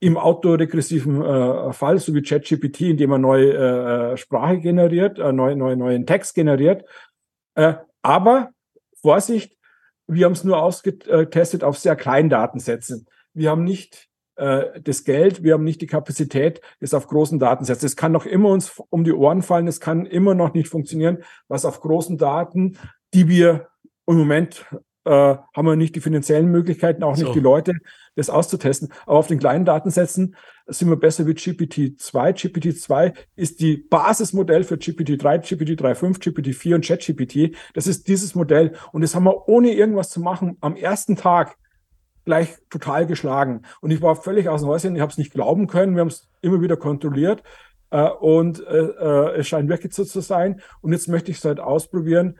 im autoregressiven äh, Fall, so wie ChatGPT, indem man neue äh, Sprache generiert, äh, neue, neue, neuen Text generiert, äh, aber Vorsicht, wir haben es nur ausgetestet auf sehr kleinen Datensätzen. Wir haben nicht äh, das Geld, wir haben nicht die Kapazität, das auf großen Datensätzen. Es kann noch immer uns um die Ohren fallen, es kann immer noch nicht funktionieren, was auf großen Daten, die wir im Moment äh, haben wir nicht die finanziellen Möglichkeiten, auch so. nicht die Leute, das auszutesten. Aber auf den kleinen Datensätzen sind wir besser wie GPT-2. GPT-2 ist die Basismodell für GPT-3, GPT-3.5, GPT-4 und ChatGPT. Das ist dieses Modell. Und das haben wir ohne irgendwas zu machen am ersten Tag gleich total geschlagen. Und ich war völlig aus dem Häuschen. Ich habe es nicht glauben können. Wir haben es immer wieder kontrolliert. Äh, und äh, äh, es scheint wirklich so zu sein. Und jetzt möchte ich es halt ausprobieren.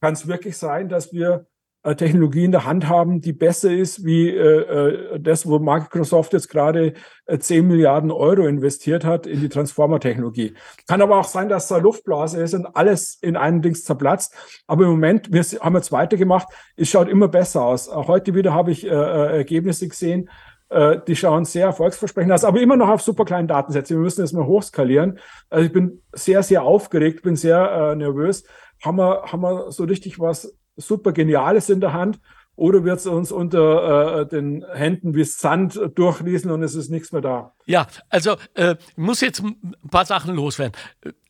Kann es wirklich sein, dass wir Technologie in der Hand haben, die besser ist wie äh, äh das, wo Microsoft jetzt gerade äh, 10 Milliarden Euro investiert hat in die Transformer-Technologie. Kann aber auch sein, dass da Luftblase ist und alles in einem Dings zerplatzt. Aber im Moment, wir haben jetzt weitergemacht, es schaut immer besser aus. Auch heute wieder habe ich äh, äh Ergebnisse gesehen, äh, die schauen sehr erfolgsversprechend aus, aber immer noch auf super kleinen Datensätzen. Wir müssen jetzt mal hochskalieren. Also ich bin sehr, sehr aufgeregt, bin sehr äh, nervös. Haben wir, haben wir so richtig was super Geniales in der Hand oder wird es uns unter äh, den Händen wie Sand durchließen und es ist nichts mehr da? Ja, also äh, ich muss jetzt ein paar Sachen loswerden.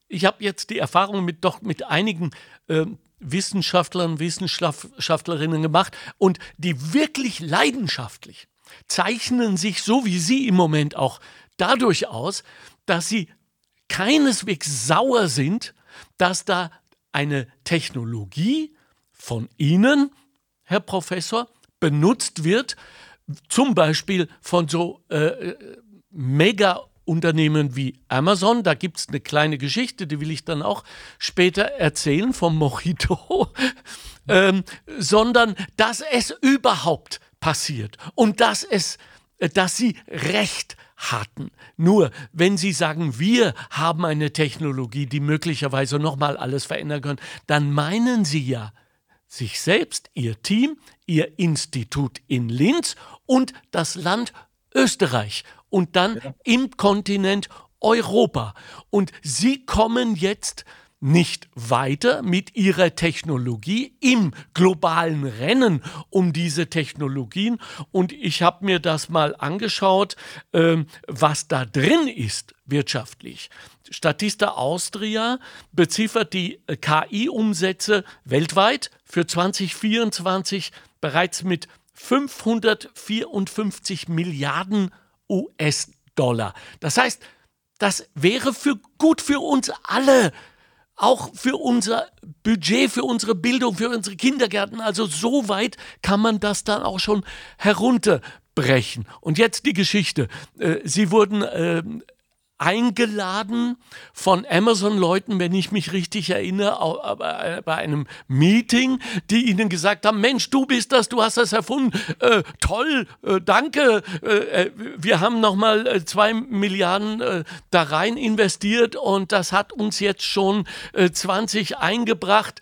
Ich habe jetzt die Erfahrung mit doch mit einigen äh, Wissenschaftlern, Wissenschaftlerinnen gemacht und die wirklich leidenschaftlich zeichnen sich so wie Sie im Moment auch dadurch aus, dass sie keineswegs sauer sind, dass da eine Technologie von Ihnen, Herr Professor, benutzt wird, zum Beispiel von so äh, Mega-Unternehmen wie Amazon. Da gibt es eine kleine Geschichte, die will ich dann auch später erzählen vom Mojito, ähm, sondern dass es überhaupt passiert und dass es, äh, dass sie Recht hatten. Nur wenn Sie sagen, wir haben eine Technologie, die möglicherweise nochmal alles verändern kann, dann meinen Sie ja sich selbst, ihr Team, ihr Institut in Linz und das Land Österreich und dann ja. im Kontinent Europa. Und Sie kommen jetzt nicht weiter mit ihrer Technologie im globalen Rennen um diese Technologien. Und ich habe mir das mal angeschaut, äh, was da drin ist wirtschaftlich. Statista Austria beziffert die KI-Umsätze weltweit für 2024 bereits mit 554 Milliarden US-Dollar. Das heißt, das wäre für gut für uns alle, auch für unser Budget, für unsere Bildung, für unsere Kindergärten. Also so weit kann man das dann auch schon herunterbrechen. Und jetzt die Geschichte. Äh, sie wurden äh, eingeladen von Amazon-Leuten, wenn ich mich richtig erinnere, bei einem Meeting, die ihnen gesagt haben, Mensch, du bist das, du hast das erfunden, äh, toll, äh, danke, äh, äh wir haben nochmal äh, zwei Milliarden äh, da rein investiert und das hat uns jetzt schon 20 eingebracht,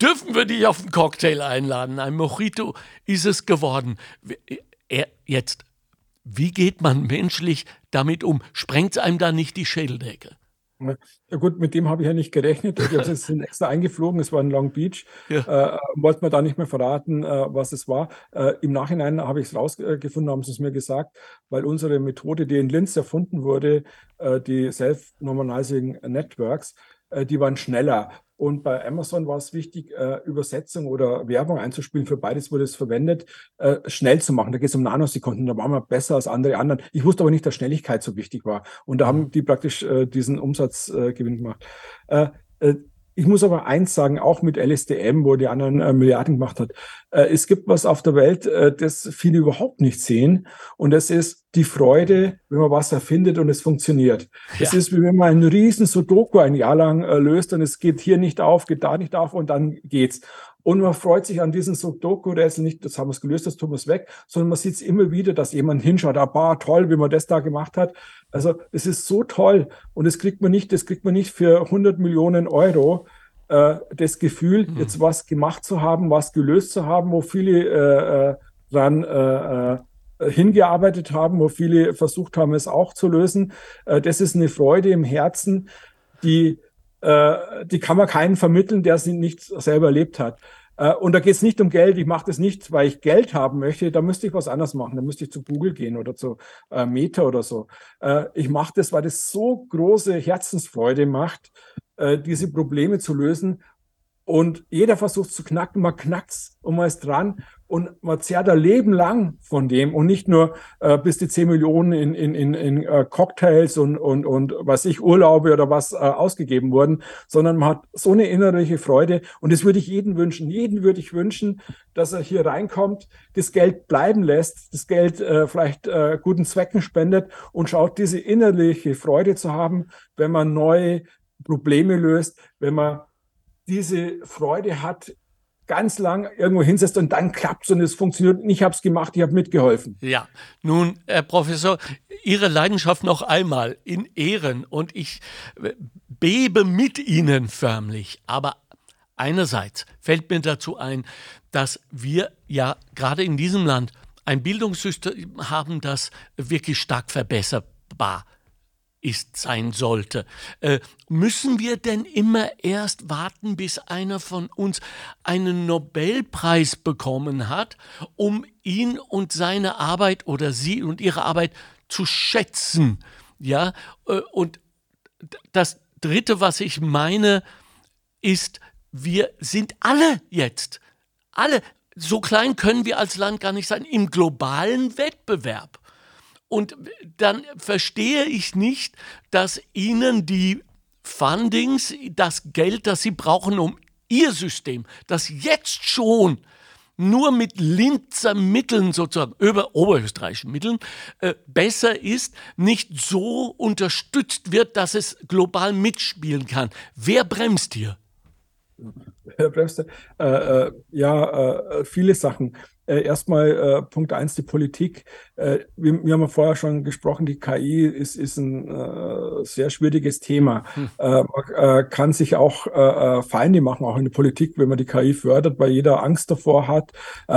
dürfen wir dich auf einen Cocktail einladen? Ein Mojito ist es geworden. Er, jetzt wie geht man menschlich damit um? Sprengt es einem da nicht die Schädeldecke? Ja gut, mit dem habe ich ja nicht gerechnet. Wir sind extra eingeflogen, es war in Long Beach. Ja. Äh, wollten wir da nicht mehr verraten, äh, was es war. Äh, Im Nachhinein habe ich es rausgefunden, haben sie es mir gesagt, weil unsere Methode, die in Linz erfunden wurde, äh, die Self-Normalizing Networks, äh, die waren schneller. Und bei Amazon war es wichtig, äh, Übersetzung oder Werbung einzuspielen. Für beides wurde es verwendet, äh, schnell zu machen. Da geht es um Nanosekunden. Da waren wir besser als andere anderen. Ich wusste aber nicht, dass Schnelligkeit so wichtig war. Und da haben die praktisch äh, diesen Umsatzgewinn gemacht. Ich muss aber eins sagen, auch mit LSDM, wo die anderen äh, Milliarden gemacht hat. Äh, es gibt was auf der Welt, äh, das viele überhaupt nicht sehen. Und das ist die Freude, wenn man was erfindet und es funktioniert. Es ist wie wenn man einen riesen Sudoku ein Jahr lang äh, löst und es geht hier nicht auf, geht da nicht auf und dann geht's. Und man freut sich an diesen Sudoku-Rätsel nicht, das haben wir es gelöst, das tun wir es weg, sondern man sieht es immer wieder, dass jemand hinschaut, ah, bah, toll, wie man das da gemacht hat. Also es ist so toll und das kriegt man nicht, das kriegt man nicht für 100 Millionen Euro. Äh, das Gefühl, mhm. jetzt was gemacht zu haben, was gelöst zu haben, wo viele äh, äh dran äh, äh, hingearbeitet haben, wo viele versucht haben, es auch zu lösen. Äh, das ist eine Freude im Herzen, die äh, die kann man keinen vermitteln, der sie nicht selber erlebt hat. Äh, und da geht es nicht um Geld. Ich mache das nicht, weil ich Geld haben möchte. Da müsste ich was anderes machen. Da müsste ich zu Google gehen oder zu äh, Meta oder so. Äh, ich mache das, weil das so große Herzensfreude macht, äh, diese Probleme zu lösen. Und jeder versucht zu knacken, man knackt's und man ist dran und man zehrt ein Leben lang von dem und nicht nur äh, bis die 10 Millionen in, in, in, in äh, Cocktails und, und, und was ich, Urlaube oder was äh, ausgegeben wurden, sondern man hat so eine innerliche Freude und das würde ich jedem wünschen. Jeden würde ich wünschen, dass er hier reinkommt, das Geld bleiben lässt, das Geld äh, vielleicht äh, guten Zwecken spendet und schaut, diese innerliche Freude zu haben, wenn man neue Probleme löst, wenn man diese Freude hat, ganz lang irgendwo hinsetzt und dann klappt es und es funktioniert. Und ich habe es gemacht, ich habe mitgeholfen. Ja, nun, Herr Professor, Ihre Leidenschaft noch einmal in Ehren und ich äh, bebe mit Ihnen förmlich. Aber einerseits fällt mir dazu ein, dass wir ja gerade in diesem Land ein Bildungssystem haben, das wirklich stark verbesserbar ist ist sein sollte. Äh, müssen wir denn immer erst warten, bis einer von uns einen Nobelpreis bekommen hat, um ihn und seine Arbeit oder sie und ihre Arbeit zu schätzen? Ja, äh, und das Dritte, was ich meine, ist, wir sind alle jetzt, alle, so klein können wir als Land gar nicht sein, im globalen Wettbewerb. Und dann verstehe ich nicht, dass ihnen die Fundings, das Geld, das sie brauchen, um ihr System, das jetzt schon nur mit Linzer Mitteln sozusagen, über oberösterreichischen Mitteln, äh, besser ist, nicht so unterstützt wird, dass es global mitspielen kann. Wer bremst hier? Wer bremst? Äh, äh, ja, äh, viele Sachen. Äh, erstmal äh, Punkt eins die Politik. Äh, wir, wir, haben ja vorher schon gesprochen, die KI ist, ist ein äh, sehr schwieriges Thema. Hm. Äh, man kann sich auch Feinde machen, auch in der Politik, wenn man die KI fördert, weil jeder Angst davor hat.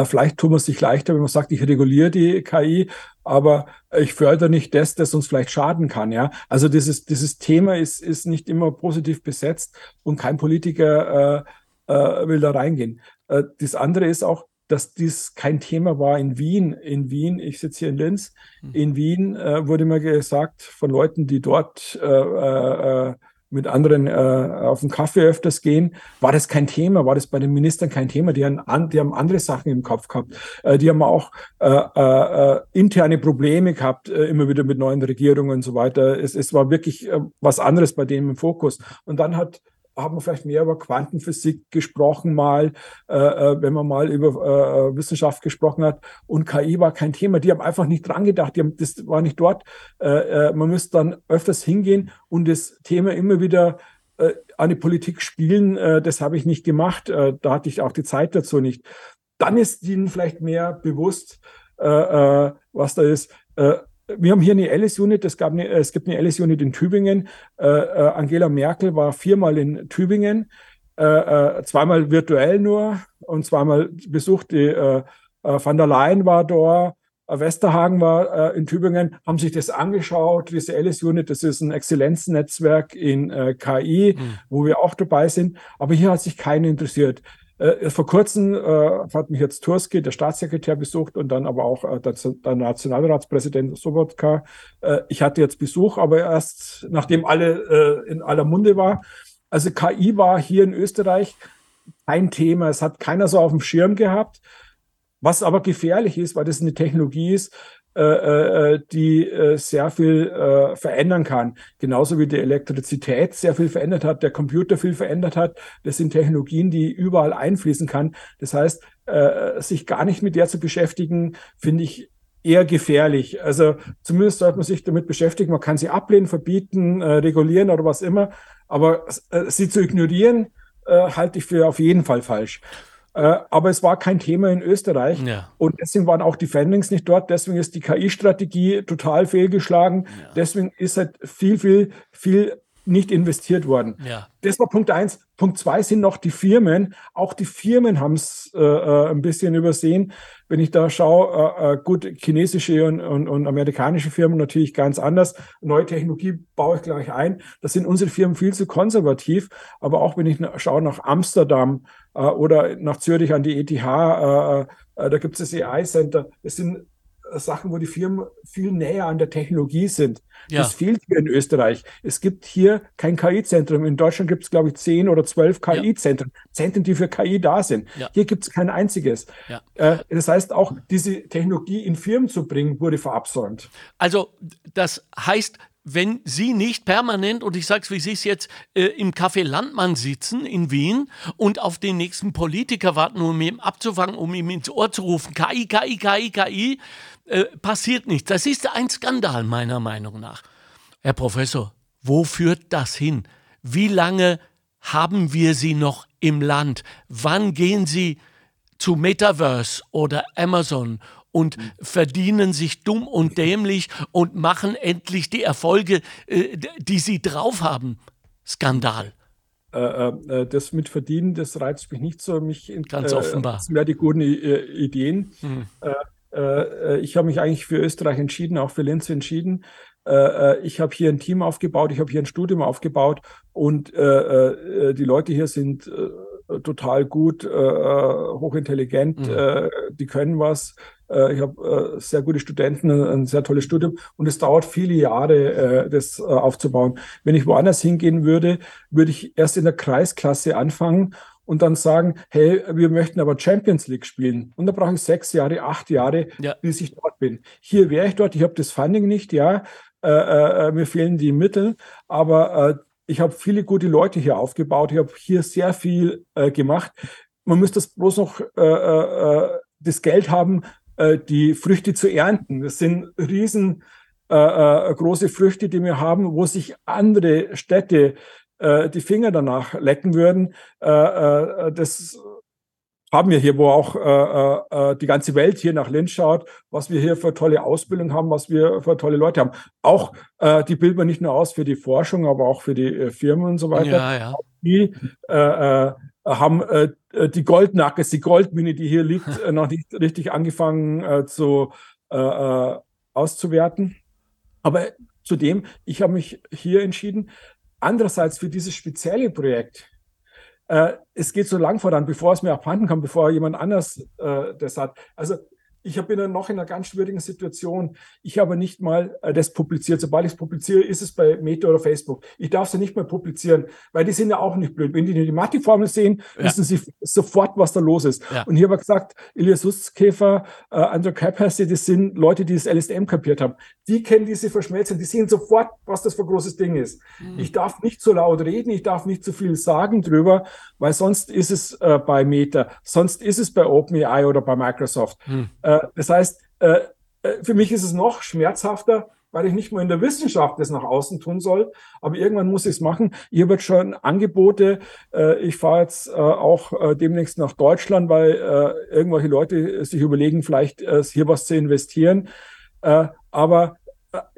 vielleicht tut man sich leichter, wenn man sagt, ich reguliere die KI, aber ich fördere nicht das, das uns vielleicht schaden kann. Ja, also dieses, dieses Thema ist, ist nicht immer positiv besetzt und kein Politiker will da reingehen. das andere ist auch, dass dies kein Thema war in Wien. In Wien, ich sitze hier in Linz, hm. in Wien äh, wurde mir gesagt von Leuten, die dort äh, äh, mit anderen äh, auf den Kaffee öfters gehen, war das kein Thema, war das bei den Ministern kein Thema. Die haben, die haben andere Sachen im Kopf gehabt. Äh, die haben auch äh, äh, interne Probleme gehabt, äh, immer wieder mit neuen Regierungen und so weiter. Es, es war wirklich äh, was anderes bei denen im Fokus. Und dann hat haben wir vielleicht mehr über Quantenphysik gesprochen, mal, äh, äh, wenn man mal über äh, Wissenschaft gesprochen hat. Und KI war kein Thema. Die haben einfach nicht dran gedacht. Die haben, das war nicht dort. Äh, äh, man müsste dann öfters hingehen und das Thema immer wieder äh, an die Politik spielen. Äh, das habe ich nicht gemacht. Äh, da hatte ich auch die Zeit dazu nicht. Dann ist ihnen vielleicht mehr bewusst, äh, äh, was da ist. Wir haben hier eine Alice-Unit, es, es gibt eine Alice-Unit in Tübingen. Äh, äh, Angela Merkel war viermal in Tübingen, äh, äh zweimal virtuell nur und zweimal besucht. Die, äh, äh, Van der Leyen war da, Westerhagen war in Tübingen, haben sich das angeschaut. Diese Alice-Unit, das ist ein Exzellenznetzwerk in KI, mhm. wo wir auch dabei sind. Aber hier hat sich keiner interessiert. Äh, vor kurzem äh, hat mich jetzt Turski, der Staatssekretär, besucht und dann aber auch äh, der, Nationalratspräsident Sobotka. Äh, ich hatte jetzt Besuch, aber erst nachdem alle äh, in aller Munde war. Also KI war hier in Österreich ein Thema. Es hat keiner so auf dem Schirm gehabt. Was aber gefährlich ist, weil das eine Technologie ist, äh, äh, die äh, sehr viel äh, verändern kann. Genauso wie die Elektrizität sehr viel verändert hat, der Computer viel verändert hat. Das sind Technologien, die überall einfließen kann. Das heißt, äh, sich gar nicht mit der zu beschäftigen, finde ich eher gefährlich. Also zumindest sollte man sich damit beschäftigen. Man kann sie ablehnen, verbieten, äh, regulieren oder was immer. Aber äh, sie zu ignorieren, äh, halte ich für auf jeden Fall falsch. Äh, aber es war kein Thema in Österreich. Ja. Und deswegen waren auch die Fundings nicht dort. Deswegen ist die KI-Strategie total fehlgeschlagen. Ja. Deswegen ist halt viel, viel, viel nicht investiert worden. Ja. Das war Punkt eins. Punkt zwei sind noch die Firmen. Auch die Firmen haben es äh, äh, ein bisschen übersehen. Wenn ich da schaue, äh, äh, gut, chinesische und, und, und, amerikanische Firmen natürlich ganz anders. Neue Technologie baue ich gleich ein. Da sind unsere Firmen viel zu konservativ. Aber auch wenn ich schaue nach Amsterdam äh, oder nach Zürich an die ETH, äh, äh, da gibt es das AI Center. Das sind Sachen, wo die Firmen viel näher an der Technologie sind. Ja. Das fehlt hier in Österreich. Es gibt hier kein KI-Zentrum. In Deutschland gibt es, glaube ich, zehn oder zwölf KI-Zentren. Ja. Zentren, die für KI da sind. Ja. Hier gibt es kein einziges. Äh, das heißt, auch diese Technologie in Firmen zu bringen, wurde verabsäumt. Also das heißt, wenn Sie nicht permanent, und ich sage es, wie Sie es jetzt, äh, im Café Landmann sitzen in Wien und auf den nächsten Politiker warten, um ihn abzufangen, um ihm ins Ohr zu rufen, KI, KI, KI, KI, äh, passiert nichts. Das ist ein Skandal meiner Meinung nach. Herr Professor, wo führt das hin? Wie lange haben wir Sie noch im Land? Wann gehen Sie zu Metaverse oder Amazon und mhm. verdienen sich dumm und dämlich und machen endlich die Erfolge, äh, die sie drauf haben. Skandal. Äh, äh, äh, das mit Verdienen, das reizt mich nicht so. Mich Ganz offenbar. Das sind ja die guten Ideen. Mhm. Ich habe mich eigentlich für Österreich entschieden, auch für Linz entschieden. ich habe hier ein Team aufgebaut, ich habe hier ein Studium aufgebaut und die Leute hier sind total gut, hochintelligent, mhm. die können was. Äh, ich habe äh, sehr gute Studenten, ein sehr tolles Studium und es dauert viele Jahre, äh, das aufzubauen. Wenn ich woanders hingehen würde, würde ich erst in der Kreisklasse anfangen und dann sagen, hey, wir möchten aber Champions League spielen. Und da brauche ich sechs Jahre, acht Jahre, ja. bis ich dort bin. Hier wäre ich dort, ich habe das Funding nicht, ja, äh, äh, mir fehlen die Mittel, aber äh, ich habe viele gute Leute hier aufgebaut, ich habe hier sehr viel äh, gemacht. Man müsste das bloß noch äh, äh, das Geld haben, äh, die Früchte zu ernten. Das sind riesen äh, äh, große Früchte, die wir haben, wo sich andere Städte äh, die Finger danach lecken würden. Äh, äh, das haben wir hier, wo auch äh, äh, die ganze Welt hier nach Linz schaut, was wir hier für tolle Ausbildung haben, was wir für tolle Leute haben. Auch äh, die bilden wir nicht nur aus für die Forschung, aber auch für die äh, Firmen und so weiter. Ja, ja. Die äh, äh, haben äh, die Goldnackes, die Goldmine, die hier liegt, äh, noch nicht richtig angefangen äh, zu äh, äh, auszuwerten. Aber zudem, ich habe mich hier entschieden, andererseits für dieses spezielle Projekt, äh, es geht so lang voran, bevor es mir abhanden kommt, bevor jemand anders äh, das hat. Also ich bin dann noch in einer ganz schwierigen Situation. Ich habe nicht mal äh, das publiziert. Sobald ich es publiziere, ist es bei Meta oder Facebook. Ich darf sie nicht mehr publizieren, weil die sind ja auch nicht blöd. Wenn die die Mathe-Formel sehen, ja. wissen sie sofort, was da los ist. Ja. Und hier habe ich gesagt, Elias Sutzkäfer, äh, Andrew Capacity, das sind Leute, die das LSM kapiert haben. Die kennen diese Verschmelzung, die sehen sofort, was das für ein großes Ding ist. Mhm. Ich darf nicht zu laut reden, ich darf nicht zu viel sagen drüber, weil sonst ist es äh, bei Meta, sonst ist es bei OpenAI oder bei Microsoft. Mhm. Äh, das heißt, äh, äh, für mich ist es noch schmerzhafter, weil ich nicht nur in der Wissenschaft das nach außen tun soll, aber irgendwann muss ich es machen. Habe jetzt schon Angebote. ich fahre jetzt auch demnächst nach Deutschland, weil irgendwelche Leute sich überlegen, vielleicht hier was zu investieren. aber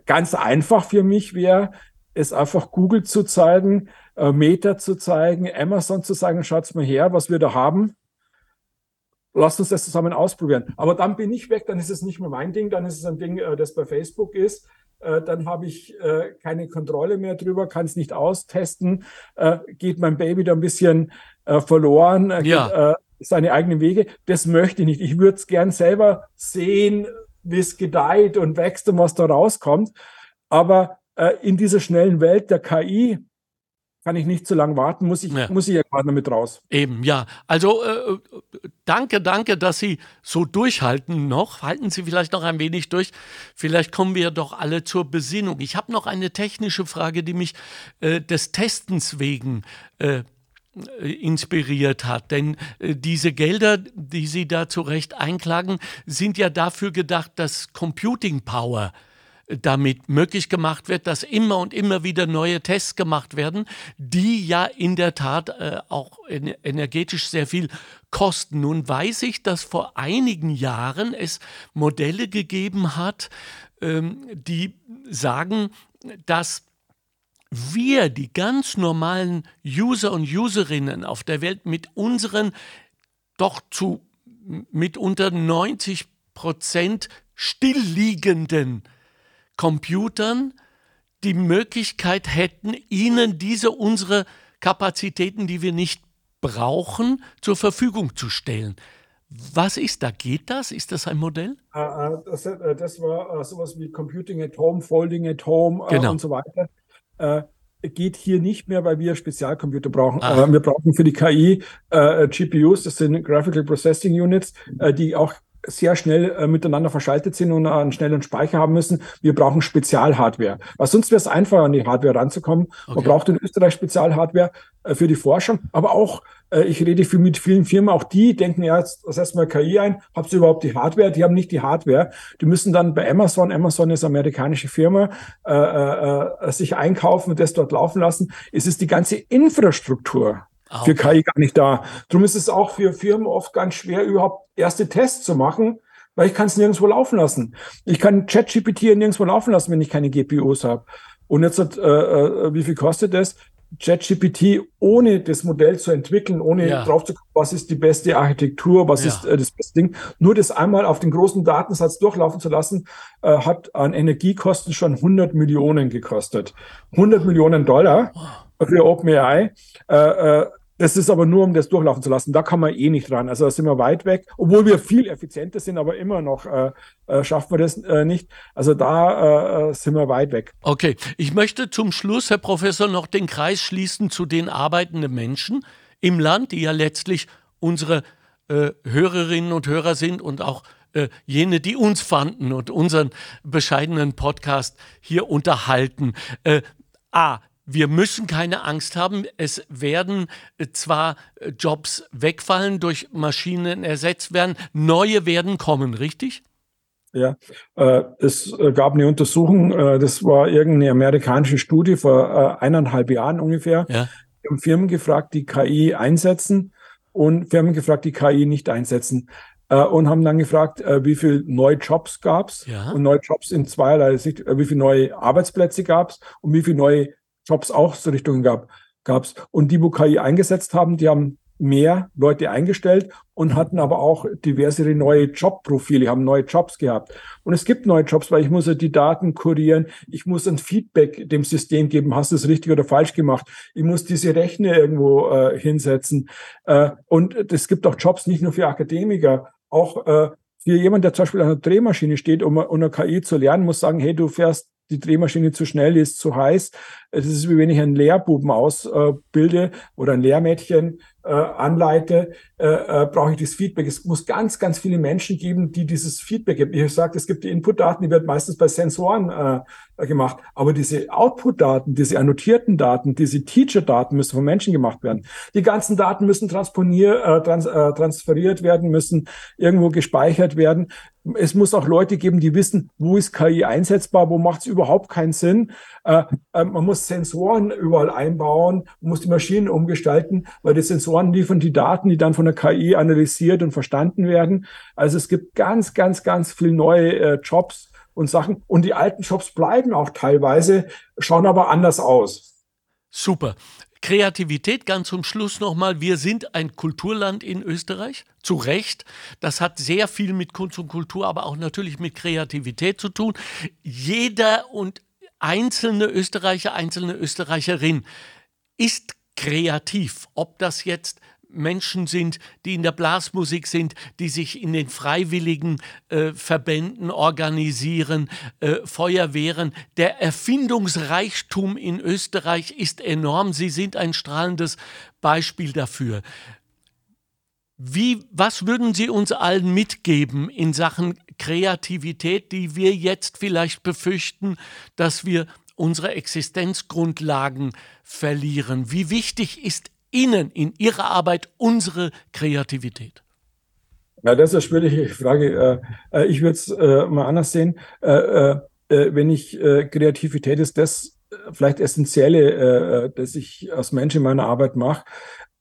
ganz einfach für mich wäre, es einfach Google zu zeigen, Meta zu zeigen, Amazon zu sagen, schaut's mal her, was wir da haben lasst uns das zusammen ausprobieren. Aber dann bin ich weg, dann ist es nicht mehr mein Ding, dann ist es ein Ding, äh, das bei Facebook ist. Äh, dann habe ich äh, keine Kontrolle mehr drüber, kann es nicht austesten, geht mein Baby da ein bisschen verloren, ja. seine eigenen Wege. Das möchte ich nicht. Ich würde es gern selber sehen, wie es gedeiht und wächst und was da rauskommt. Aber in dieser schnellen Welt der KI kann ich nicht zu lange warten, muss ich, ja. muss ich ja gerade mit raus. Eben, ja. Also äh, danke, danke, dass Sie so durchhalten noch. Halten Sie vielleicht noch ein wenig durch. Vielleicht kommen wir doch alle zur Besinnung. Ich habe noch eine technische Frage, die mich äh, des Testens wegen äh, inspiriert hat. Denn äh, diese Gelder, die Sie da zu Recht einklagen, sind ja dafür gedacht, dass Computing Power damit möglich gemacht wird, dass immer und immer wieder neue Tests gemacht werden, die ja in der Tat äh, auch energetisch sehr viel kosten. Nun weiß ich, dass vor einigen Jahren es Modelle gegeben hat, ähm, die sagen, dass wir, die ganz normalen User und Userinnen auf der Welt mit unseren doch zu mitunter 90 Prozent stillliegenden Computern die Möglichkeit hätten, ihnen diese unsere Kapazitäten, die wir nicht brauchen, zur Verfügung zu stellen. Was ist da? Geht das? Ist das ein Modell? Äh, äh, das, äh, das war sowas wie Computing at Home, Folding at Home genau. und so weiter. Geht hier nicht mehr, weil wir Spezialcomputer brauchen. Ach. Wir brauchen für die KI GPUs, das sind Graphical Processing Units, die auch sehr schnell äh, miteinander verschaltet sind und einen schnellen Speicher haben müssen. Wir brauchen Spezialhardware. Weil sonst wäre es einfacher, an die Hardware ranzukommen. Okay. Man braucht in Österreich Spezialhardware äh, für die Forschung, aber auch, äh, ich rede viel mit vielen Firmen, auch die denken ja jetzt das erstmal KI ein. Habt ihr überhaupt die Hardware? Die haben nicht die Hardware. Die müssen dann bei Amazon, Amazon ist eine amerikanische Firma, äh, äh, äh, sich einkaufen und das dort laufen lassen. Es ist die ganze Infrastruktur Ah, für KI gar nicht da. Darum ist es auch für Firmen oft ganz schwer, überhaupt erste Tests zu machen, weil ich kann es nirgendwo laufen lassen. Ich kann ChatGPT nirgendwo laufen lassen, wenn ich keine GPUs habe. Und jetzt hat, äh, äh, wie viel kostet das? ChatGPT ohne das Modell zu entwickeln, ohne ja. drauf zu gucken, was ist die beste Architektur, was ja. ist äh, das beste Ding, nur das einmal auf den großen Datensatz durchlaufen zu lassen, äh, hat an Energiekosten schon 100 Millionen gekostet. 100 Millionen Dollar für OpenAI. Äh, äh, das ist aber nur, um das durchlaufen zu lassen. Da kann man eh nicht ran. Also da sind wir weit weg, obwohl wir viel effizienter sind, aber immer noch äh, äh, schaffen wir das äh, nicht. Also da äh, sind wir weit weg. Okay, ich möchte zum Schluss, Herr Professor, noch den Kreis schließen zu den arbeitenden Menschen im Land, die ja letztlich unsere äh, Hörerinnen und Hörer sind und auch äh, jene, die uns fanden und unseren bescheidenen Podcast hier unterhalten. A, wir müssen keine Angst haben. Es werden äh, zwar äh, Jobs wegfallen, durch Maschinen ersetzt werden, neue werden kommen, richtig? Ja, äh, es gab eine Untersuchung, äh, das war irgendeine amerikanische Studie vor äh, eineinhalb Jahren ungefähr. Ja. Wir haben Firmen gefragt, die KI einsetzen und Firmen gefragt, die KI nicht einsetzen. Und haben dann gefragt, wie viele neue Jobs gab es ja. und neue Jobs in zweierlei Sicht, wie viele neue Arbeitsplätze gab es und wie viele neue Jobs auch so Richtungen gab, gab's. Und die, wo KI eingesetzt haben, die haben mehr Leute eingestellt und hatten aber auch diverse neue Jobprofile, haben neue Jobs gehabt. Und es gibt neue Jobs, weil ich muss ja die Daten kurieren, ich muss ein Feedback dem System geben, hast du es richtig oder falsch gemacht, ich muss diese Rechner irgendwo äh, hinsetzen. Äh, und es gibt auch Jobs nicht nur für Akademiker, auch äh, für jemand, der zum Beispiel an einer Drehmaschine steht, um, um eine KI zu lernen, muss sagen, hey, du fährst die Drehmaschine zu schnell ist, zu heiß. Es ist wie wenn ich einen Lehrbuben ausbilde oder ein Lehrmädchen äh, anleite, äh, äh, brauche ich das Feedback. Es muss ganz, ganz viele Menschen geben, die dieses Feedback geben. Ich sage, es gibt die Inputdaten, die werden meistens bei Sensoren äh, gemacht. Aber diese Output-Daten, diese annotierten Daten, diese Teacher-Daten müssen von Menschen gemacht werden. Die ganzen Daten müssen transponier, äh, trans, äh, transferiert werden, müssen irgendwo gespeichert werden. Es muss auch Leute geben, die wissen, wo ist KI einsetzbar, wo macht es überhaupt keinen Sinn. Äh, äh, man muss Sensoren überall einbauen, man muss die Maschinen umgestalten, weil die Sensoren liefern die Daten, die dann von der KI analysiert und verstanden werden. Also es gibt ganz, ganz, ganz viel neue äh, Jobs und Sachen. Und die alten Jobs bleiben auch teilweise, schauen aber anders aus. Super. Kreativität ganz zum Schluss nochmal. Wir sind ein Kulturland in Österreich, zu Recht. Das hat sehr viel mit Kunst und Kultur, aber auch natürlich mit Kreativität zu tun. Jeder und einzelne Österreicher, einzelne Österreicherin ist kreativ. Ob das jetzt Menschen sind, die in der Blasmusik sind, die sich in den freiwilligen äh, Verbänden organisieren, äh, Feuerwehren. Der Erfindungsreichtum in Österreich ist enorm. Sie sind ein strahlendes Beispiel dafür. Wie, was würden Sie uns allen mitgeben in Sachen Kreativität, die wir jetzt vielleicht befürchten, dass wir unsere Existenzgrundlagen verlieren? Wie wichtig ist Ihnen in Ihrer Arbeit unsere Kreativität? Ja, das ist eine schwierige Frage. Äh, äh, ich würde es äh, mal anders sehen. Wenn ich Kreativität ist das vielleicht Essentielle, das ich als Mensch in meiner Arbeit mache.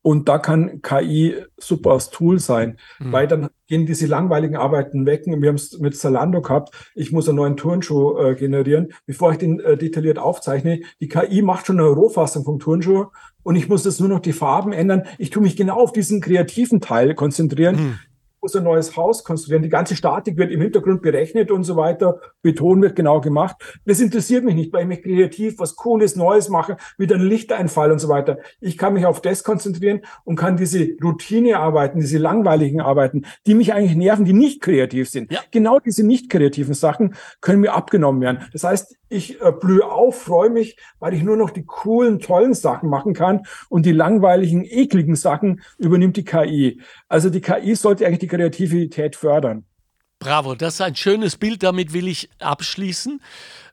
Und da kann KI super als Tool sein, mhm. weil dann gehen diese langweiligen Arbeiten weg. Wir haben es mit Zalando gehabt. Ich muss einen neuen Turnschuh äh, generieren, bevor ich den äh, detailliert aufzeichne. Die KI macht schon eine Rohfassung vom Turnschuh und ich muss jetzt nur noch die Farben ändern. Ich tue mich genau auf diesen kreativen Teil konzentrieren. Mhm muss ein neues Haus konstruieren. Die ganze Statik wird im Hintergrund berechnet und so weiter. Beton wird genau gemacht. Das interessiert mich nicht, weil ich mich kreativ was Cooles, Neues mache, mit einem Lichteinfall und so weiter. Ich kann mich auf das konzentrieren und kann diese Routinearbeiten, diese langweiligen Arbeiten, die mich eigentlich nerven, die nicht kreativ sind. Ja. Genau diese nicht kreativen Sachen können mir abgenommen werden. Das heißt, ich äh, blühe auf, freue mich, weil ich nur noch die coolen, tollen Sachen machen kann und die langweiligen, ekligen Sachen übernimmt die KI. Also die KI sollte eigentlich die Kreativität fördern. Bravo, das ist ein schönes Bild, damit will ich abschließen.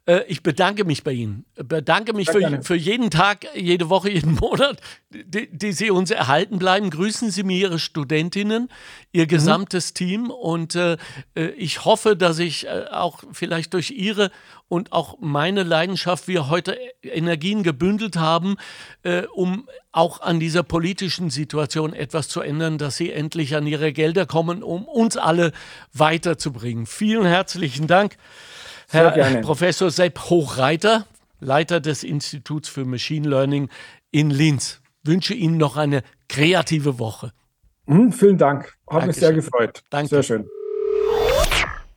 Äh, ich bedanke mich bei Ihnen. Bedanke mich für, für, jeden Tag, jede Woche, jeden Monat, die, die, Sie uns erhalten bleiben. Grüßen Sie mir Ihre Studentinnen, Ihr mhm. gesamtes. Team. Und äh, äh, ich hoffe, dass ich äh, auch vielleicht durch Ihre und auch meine Leidenschaft wir heute Energien gebündelt haben, äh, um auch an dieser politischen Situation etwas zu ändern, dass Sie endlich an Ihre Gelder kommen, um uns alle weiterzubringen. Vielen herzlichen Dank. Herr Professor Sepp Hochreiter, Leiter des Instituts für Machine Learning in Linz. Wünsche Ihnen noch eine kreative Woche. Mhm, vielen Dank. Hat mich sehr gefreut. Danke. Sehr schön.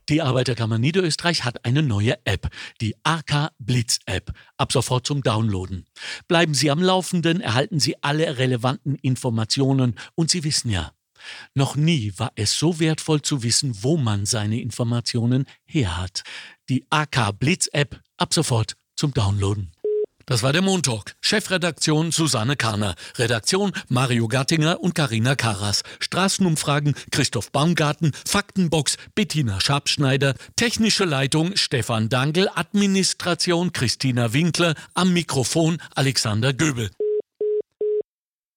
Die Arbeiterkammer Niederösterreich hat eine neue App, die AK Blitz App, ab sofort zum Downloaden. Bleiben Sie am Laufenden, erhalten Sie alle relevanten Informationen und Sie wissen ja, noch nie war es so wertvoll zu wissen, wo man seine Informationen her hat. Die AK Blitz App ab sofort zum Downloaden. Das war der Montalk. Chefredaktion Susanne Kahner. Redaktion Mario Gattinger und Karina Karas. Straßenumfragen Christoph Baumgarten. Faktenbox Bettina Schabschneider. Technische Leitung Stefan Dangel. Administration Christina Winkler. Am Mikrofon Alexander Göbel.